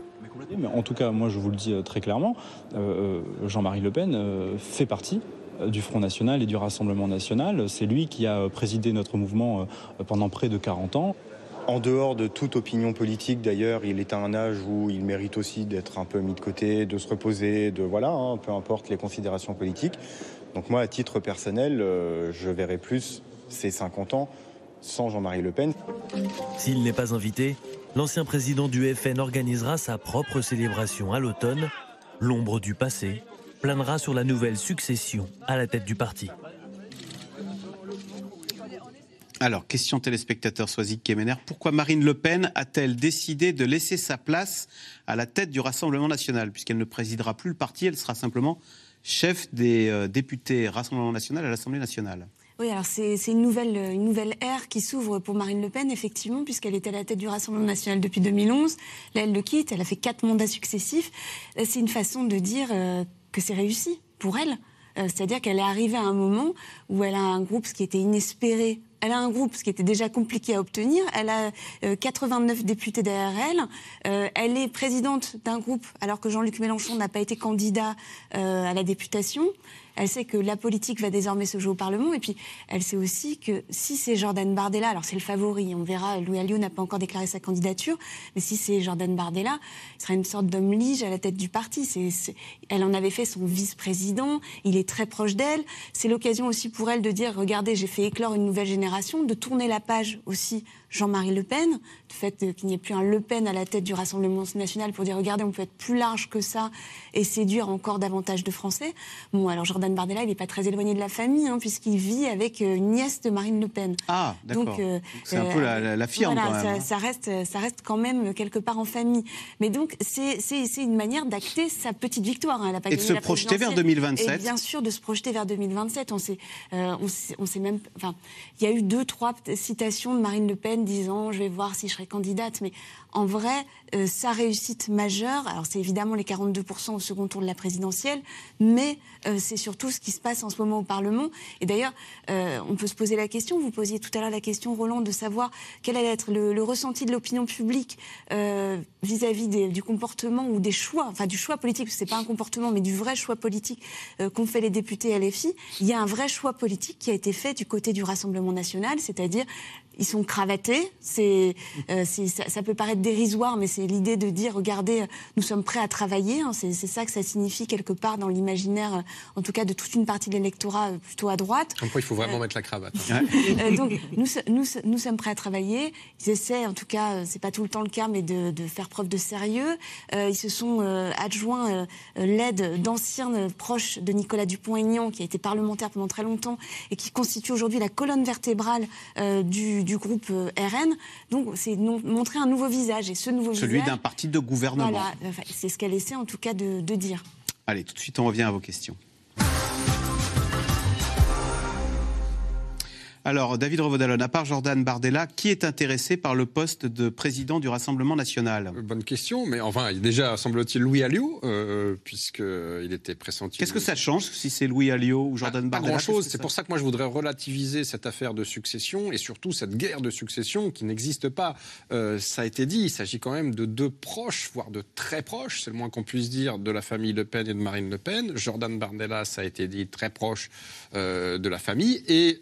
Mais En tout cas, moi je vous le dis très clairement, euh, Jean-Marie Le Pen euh, fait partie du Front National et du Rassemblement National. C'est lui qui a présidé notre mouvement euh, pendant près de 40 ans. En dehors de toute opinion politique, d'ailleurs, il est à un âge où il mérite aussi d'être un peu mis de côté, de se reposer, de voilà, hein, peu importe les considérations politiques. Donc moi, à titre personnel, euh, je verrai plus ces 50 ans sans Jean-Marie Le Pen. S'il n'est pas invité, l'ancien président du FN organisera sa propre célébration à l'automne. L'ombre du passé planera sur la nouvelle succession à la tête du parti. Alors, question téléspectateur Soisic Kemener. Pourquoi Marine Le Pen a-t-elle décidé de laisser sa place à la tête du Rassemblement national? Puisqu'elle ne présidera plus le parti, elle sera simplement chef des euh, députés Rassemblement national à l'Assemblée nationale. Oui, alors c'est une nouvelle, une nouvelle ère qui s'ouvre pour Marine Le Pen, effectivement, puisqu'elle était à la tête du Rassemblement national depuis 2011. Là, elle le quitte, elle a fait quatre mandats successifs. C'est une façon de dire euh, que c'est réussi pour elle. Euh, C'est-à-dire qu'elle est arrivée à un moment où elle a un groupe, qui était inespéré elle a un groupe, ce qui était déjà compliqué à obtenir. Elle a euh, 89 députés derrière elle. Euh, elle est présidente d'un groupe, alors que Jean-Luc Mélenchon n'a pas été candidat euh, à la députation. Elle sait que la politique va désormais se jouer au Parlement. Et puis, elle sait aussi que si c'est Jordan Bardella, alors c'est le favori, on verra, Louis Alliot n'a pas encore déclaré sa candidature, mais si c'est Jordan Bardella, il sera une sorte d'homme lige à la tête du parti. Elle en avait fait son vice-président, il est très proche d'elle. C'est l'occasion aussi pour elle de dire, regardez, j'ai fait éclore une nouvelle génération, de tourner la page aussi Jean-Marie Le Pen, le fait qu'il n'y ait plus un Le Pen à la tête du Rassemblement national pour dire regardez, on peut être plus large que ça et séduire encore davantage de Français. Bon, alors Jordan Bardella, il n'est pas très éloigné de la famille, hein, puisqu'il vit avec une nièce de Marine Le Pen. Ah, d'accord. Donc, euh, c'est un peu la, la, la firme voilà, quand même. Ça, hein. ça, reste, ça reste quand même quelque part en famille. Mais donc, c'est une manière d'acter sa petite victoire. Hein. Elle a pas et de se projeter vers 2027. Et bien sûr, de se projeter vers 2027. On sait, euh, on sait, on sait même. Enfin, il y a eu deux, trois citations de Marine Le Pen disant je vais voir si je serai candidate, mais en vrai, euh, sa réussite majeure, alors c'est évidemment les 42% au second tour de la présidentielle, mais euh, c'est surtout ce qui se passe en ce moment au Parlement. Et d'ailleurs, euh, on peut se poser la question, vous posiez tout à l'heure la question, Roland, de savoir quel allait être le, ressenti de l'opinion publique vis-à-vis du comportement ou des choix, enfin du choix politique, c'est pas un comportement, mais du vrai choix politique qu'ont fait les députés LFI. Il y a un vrai choix politique qui a été fait du côté du Rassemblement national, c'est-à-dire ils sont cravatés. Ça peut paraître dérisoire, mais c'est l'idée de dire regardez, euh, nous sommes prêts à travailler. hein. c'est, ça que ça signifie quelque part dans l'imaginaire, euh, en tout cas de toute une partie de l'électorat euh, plutôt à droite. Comme quoi, il faut vraiment mettre la cravate. Euh, donc nous, nous, so- nous sommes prêts à travailler. Ils essaient, en tout cas, c'est pas tout le temps le cas, mais de, de faire preuve de sérieux. Euh, ils se sont euh, adjoints l'aide d'anciens euh, proches de Nicolas Dupont-Aignan, qui a été parlementaire pendant très longtemps et qui constitue aujourd'hui la colonne vertébrale euh, du, du groupe RN. Donc c'est montrer un nouveau visage et ce nouveau Celui visage. d'un parti de gouvernement. Voilà, c'est ce qu'elle essaie en tout cas de, de dire. Allez, tout de suite, on revient à vos questions. Alors, David Revaudalon, à part Jordan Bardella, qui est intéressé par le poste de président du Rassemblement national? Bonne question, mais enfin, déjà, semble-t-il, Louis Alliot, euh, puisqu'il était pressenti. Qu'est-ce que ça change si c'est Louis Alliot ou Jordan Pas Bardella? grand-chose. Qu'est-ce que C'est pour ça que moi je voudrais relativiser cette affaire de succession et surtout cette guerre de succession qui n'existe pas. Euh, ça a été dit, il s'agit quand même de deux proches, voire de très proches, c'est le moins qu'on puisse dire, de la famille Le Pen et de Marine Le Pen. Jordan Bardella, ça a été dit, très proche euh, de la famille. Et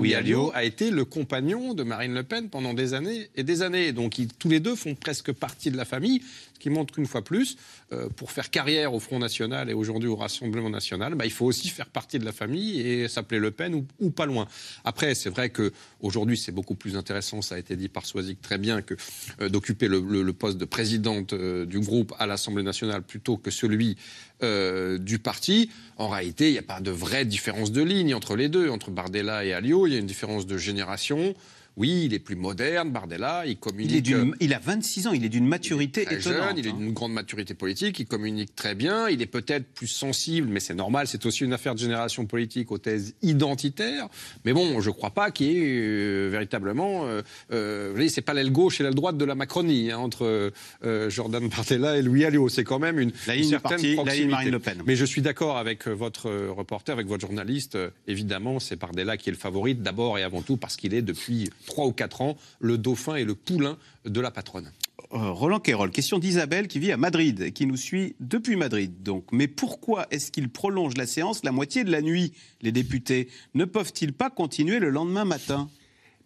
Louis, Louis Alliot a été le compagnon de Marine Le Pen pendant des années et des années. Donc ils- tous les deux font presque partie de la famille, qui montre qu'une fois plus, euh, pour faire carrière au Front National et aujourd'hui au Rassemblement National, bah, il faut aussi faire partie de la famille et s'appeler Le Pen ou, pas loin. Après, c'est vrai que aujourd'hui c'est beaucoup plus intéressant, ça a été dit par Soisic très bien, que euh, d'occuper le, poste de présidente euh, du groupe à l'Assemblée nationale plutôt que celui du parti. En réalité, il n'y a pas de vraie différence de ligne entre les deux, entre Bardella et Alliot. Il y a une différence de génération. Oui, il est plus moderne, Bardella, il communique. il, est d'une- il a 26 ans, il est d'une maturité très étonnante. jeune, il est hein. d'une grande maturité politique, il communique très bien, il est peut-être plus sensible, mais c'est normal, c'est aussi une affaire de génération politique aux thèses identitaires. Mais bon, je ne crois pas qu'il y ait euh, véritablement. Euh, euh, vous voyez, c'est pas l'aile gauche et l'aile droite de la Macronie hein, entre euh, Jordan Bardella et Louis Alliot. C'est quand même une, La une certaine la proximité. Marine Le Pen. Mais je suis d'accord avec euh, votre euh, reporter, avec votre journaliste. Euh, évidemment, c'est Bardella qui est le favori, d'abord et avant tout parce qu'il est depuis trois ou quatre ans le dauphin et le poulain de la patronne. Euh, Roland Quérol, question d'Isabelle qui vit à Madrid et qui nous suit depuis Madrid. Donc, mais pourquoi est-ce qu'ils prolongent la séance la moitié de la nuit, les députés Ne peuvent-ils pas continuer le lendemain matin?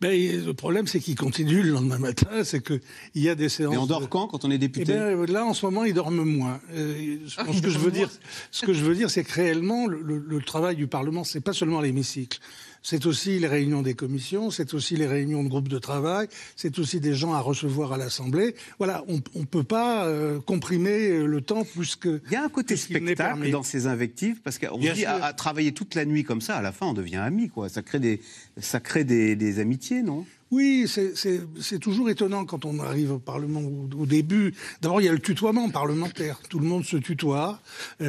Ben, le problème, c'est qu'ils continuent le lendemain matin, c'est qu'il y a des séances. Et on dort quand quand on est Eh député bien, là, en ce moment, ils dorment moins. Euh, je Ah, pense que je veux dire, ce que je veux dire, c'est que réellement, le, le- le travail du Parlement, c'est pas seulement l'hémicycle. C'est aussi les réunions des commissions, c'est aussi les réunions de groupes de travail, c'est aussi des gens à recevoir à l'Assemblée. Voilà, on ne peut pas euh, comprimer le temps plus que. Il y a un côté spectacle dans ces invectives, parce qu'on dit à, à travailler toute la nuit comme ça, à la fin, on devient amis, quoi. Ça crée des, ça crée des, des amitiés, non? Oui, c'est- toujours étonnant quand on arrive au Parlement au, au début. D'abord, il y a le tutoiement parlementaire. Tout le monde se tutoie,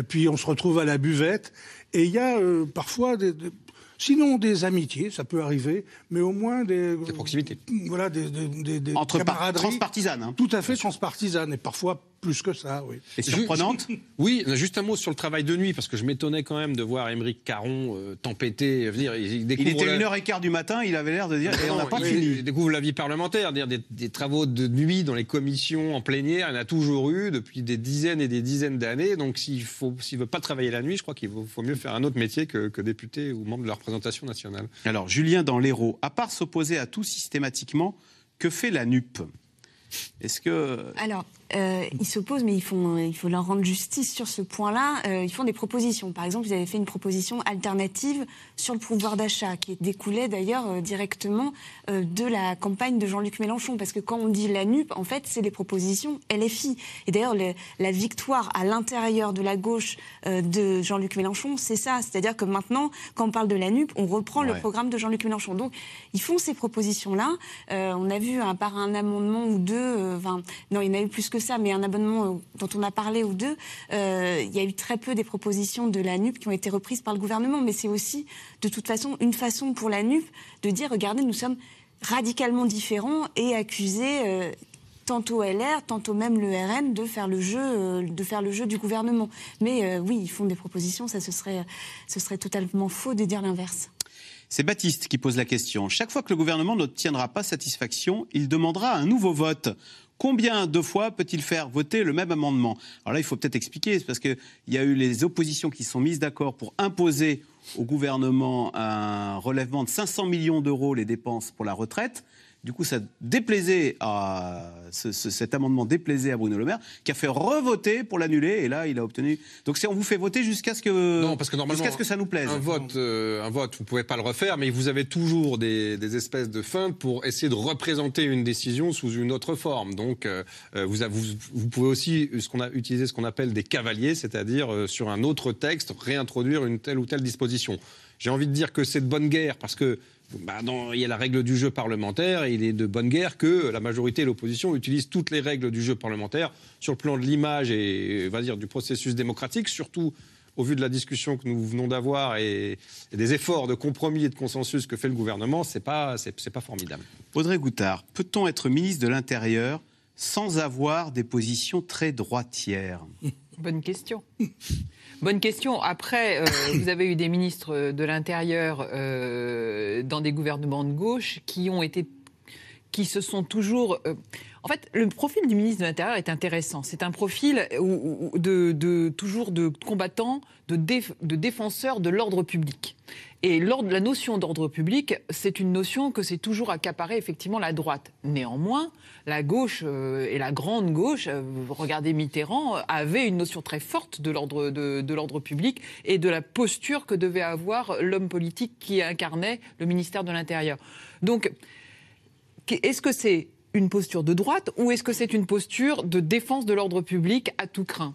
puis on se retrouve à la buvette. Et il y a euh, parfois des, des- Sinon, des amitiés, ça peut arriver, mais au moins des. Des proximités. Voilà, des, des, des- des Entre par- transpartisanes, hein. Tout à fait transpartisanes, et parfois plus que ça, oui. Ju- Oui, juste un mot sur le travail de nuit, parce que je m'étonnais quand même de voir Émeric Caron euh, tempêter, venir. Il, était la- une heure et quart du matin, il avait l'air de dire, et on n'a pas il, fini. il découvre la vie parlementaire, dire des, des travaux de nuit dans les commissions en plénière, il y en a toujours eu depuis des dizaines et des dizaines d'années. Donc s'il faut, s'il veut pas travailler la nuit, je crois qu'il faut, faut mieux faire un autre métier que, que député ou membre de la représentation nationale. Alors, Julien dans l'Hérault, à part s'opposer à tout systématiquement, que fait la NUP? Est-ce que. Alors, euh, ils s'opposent, mais ils font, il faut leur rendre justice sur ce point-là. Euh, ils font des propositions. Par exemple, ils avaient fait une proposition alternative sur le pouvoir d'achat, qui découlait d'ailleurs euh, directement euh, de la campagne de Jean-Luc Mélenchon. Parce que quand on dit la NUP, en fait, c'est les propositions LFI. Et d'ailleurs, le- la victoire à l'intérieur de la gauche euh, de Jean-Luc Mélenchon, c'est ça. C'est-à-dire que maintenant, quand on parle de la NUP, on reprend le programme de Jean-Luc Mélenchon. Donc, ils font ces propositions-là. Euh, on a vu, à part un amendement ou deux, euh, non, il y en a eu plus que ça, mais un abonnement dont on a parlé ou deux, euh, il y a eu très peu des propositions de la NUP qui ont été reprises par le gouvernement. Mais c'est aussi, de toute façon, une façon pour la NUP de dire, regardez, nous sommes radicalement différents et accuser euh, tantôt LR, tantôt même le RN de faire le jeu, euh, de faire le jeu du gouvernement. Mais euh, oui, ils font des propositions, ça ce serait, ce serait totalement faux de dire l'inverse. C'est Baptiste qui pose la question. Chaque fois que le gouvernement n'obtiendra pas satisfaction, il demandera un nouveau vote. Combien de fois peut-il faire voter le même amendement? Alors là, il faut peut-être expliquer, c'est parce qu'il y a eu les oppositions qui sont mises d'accord pour imposer au gouvernement un relèvement de 500 millions d'euros les dépenses pour la retraite. Du coup, ça déplaisait à ce- ce- cet amendement déplaisait à Bruno Le Maire, qui a fait revoter pour l'annuler, et là, il a obtenu. Donc, on vous fait voter jusqu'à ce que Non, parce que normalement, jusqu'à ce que ça nous plaise. Un vote, euh, un vote, vous pouvez pas le refaire, mais vous avez toujours des, des espèces de feintes pour essayer de représenter une décision sous une autre forme. Donc, euh, euh, vous, avez- vous, vous pouvez aussi ce qu'on a utilisé ce qu'on appelle des cavaliers, c'est-à-dire euh, sur un autre texte réintroduire une telle ou telle disposition. J'ai envie de dire que c'est de bonne guerre parce que bah, dans- il y a la règle du jeu parlementaire et il est de bonne guerre que la majorité et l'opposition utilisent toutes les règles du jeu parlementaire sur le plan de l'image et, va dire, du processus démocratique, surtout au vu de la discussion que nous venons d'avoir et, et des efforts de compromis et de consensus que fait le gouvernement, c'est pas, c'est, c'est pas formidable. Audrey Goutard, peut-on être ministre de l'Intérieur sans avoir des positions très droitières? Bonne question. Bonne question. Après, euh, vous avez eu des ministres de l'Intérieur euh, dans des gouvernements de gauche qui ont été qui se sont toujours. euh, En fait, le profil du ministre de l'Intérieur est intéressant. C'est un profil de, toujours de combattant, de, déf- de défenseur de l'ordre public. Et la notion d'ordre public, c'est une notion que c'est toujours accaparé effectivement la droite. Néanmoins, la gauche euh, et la grande gauche, euh, regardez Mitterrand, euh, avait une notion très forte de l'ordre de, l'ordre public et de la posture que devait avoir l'homme politique qui incarnait le ministère de l'Intérieur. Donc, Est-ce que c'est une posture de droite ou est-ce que c'est une posture de défense de l'ordre public à tout craint?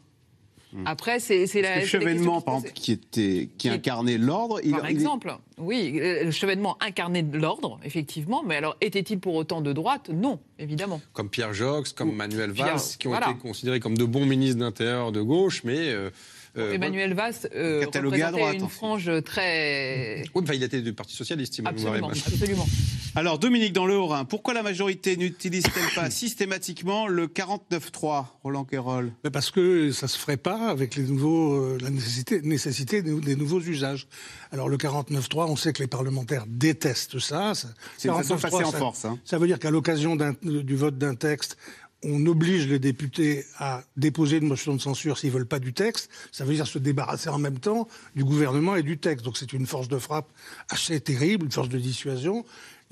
Après, c'est la. Que Chevènement, qui par exemple, qui, était, qui incarnait l'ordre, il, Par il- exemple, oui, le chevènement incarné de l'ordre, effectivement, mais alors était-il pour autant de droite? Non, évidemment. Comme Pierre Jox, comme Manuel Valls, Pierre- qui ont voilà. été considérés comme de bons ministres d'intérieur de gauche, mais. euh, euh, Emmanuel Valls euh, représentait droite, une en fait. frange très... Oui, enfin, il était du Parti Socialiste, Emmanuel Absolument, absolument. Alors, Dominique, dans le Haut-Rhin, pourquoi la majorité n'utilise-t-elle pas systématiquement le 49-3, Roland Quérol? Parce que ça se ferait pas avec les nouveaux, euh, la nécessité, nécessité des, des nouveaux usages. Alors le 49.3, on sait que les parlementaires détestent ça. ça C'est une façon de 49.3, passer en force, hein. Ça veut dire qu'à l'occasion d'un- du vote d'un texte, on oblige les députés à déposer une motion de censure s'ils veulent pas du texte. Ça veut dire se débarrasser en même temps du gouvernement et du texte. Donc c'est une force de frappe assez terrible, une force de dissuasion.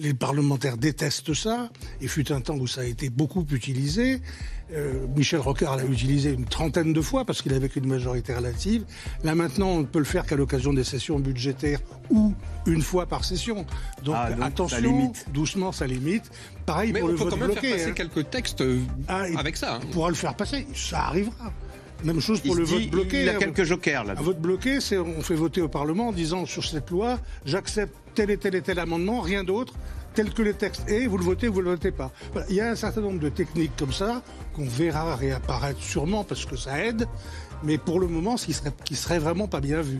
Les parlementaires détestent ça. Il fut un temps où ça a été beaucoup utilisé. Euh, Michel Rocard l'a utilisé une trentaine de fois parce qu'il avait qu'une majorité relative. Là maintenant, on ne peut le faire qu'à l'occasion des sessions budgétaires ou une fois par session. Donc, Ah, donc, ça attention, limite. doucement, ça limite. Pareil Mais pour on le peut vote quand même bloqué. faire passer hein. quelques textes euh, Ah, avec ça. hein. On pourra le faire passer, ça arrivera. Même chose pour Il le vote dit, bloqué. il a hein. quelques jokers, là. Un vote bloqué, c'est on fait voter au Parlement en disant sur cette loi, j'accepte tel et tel et tel amendement, rien d'autre, tel que les textes et vous le votez ou vous le votez pas. Voilà. Il y a un certain nombre de techniques comme ça qu'on verra réapparaître sûrement parce que ça aide, mais pour le moment, ce qui serait, qui serait vraiment pas bien vu.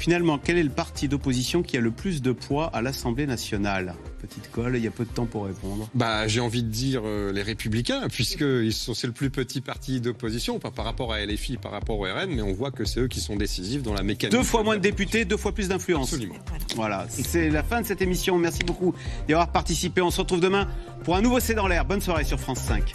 Finalement, quel est le parti d'opposition qui a le plus de poids à l'Assemblée nationale? Petite colle, il y a peu de temps pour répondre. Bah, j'ai envie de dire euh, les Républicains, puisque sont c'est le plus petit parti d'opposition, pas par rapport à LFI, par rapport au RN, mais on voit que c'est eux qui sont décisifs dans la mécanique. Deux fois moins de députés, deux fois plus d'influence. Absolument. Voilà, c'est la fin de cette émission. Merci beaucoup d'y avoir participé. On se retrouve demain pour un nouveau C'est dans l'air. Bonne soirée sur France 5.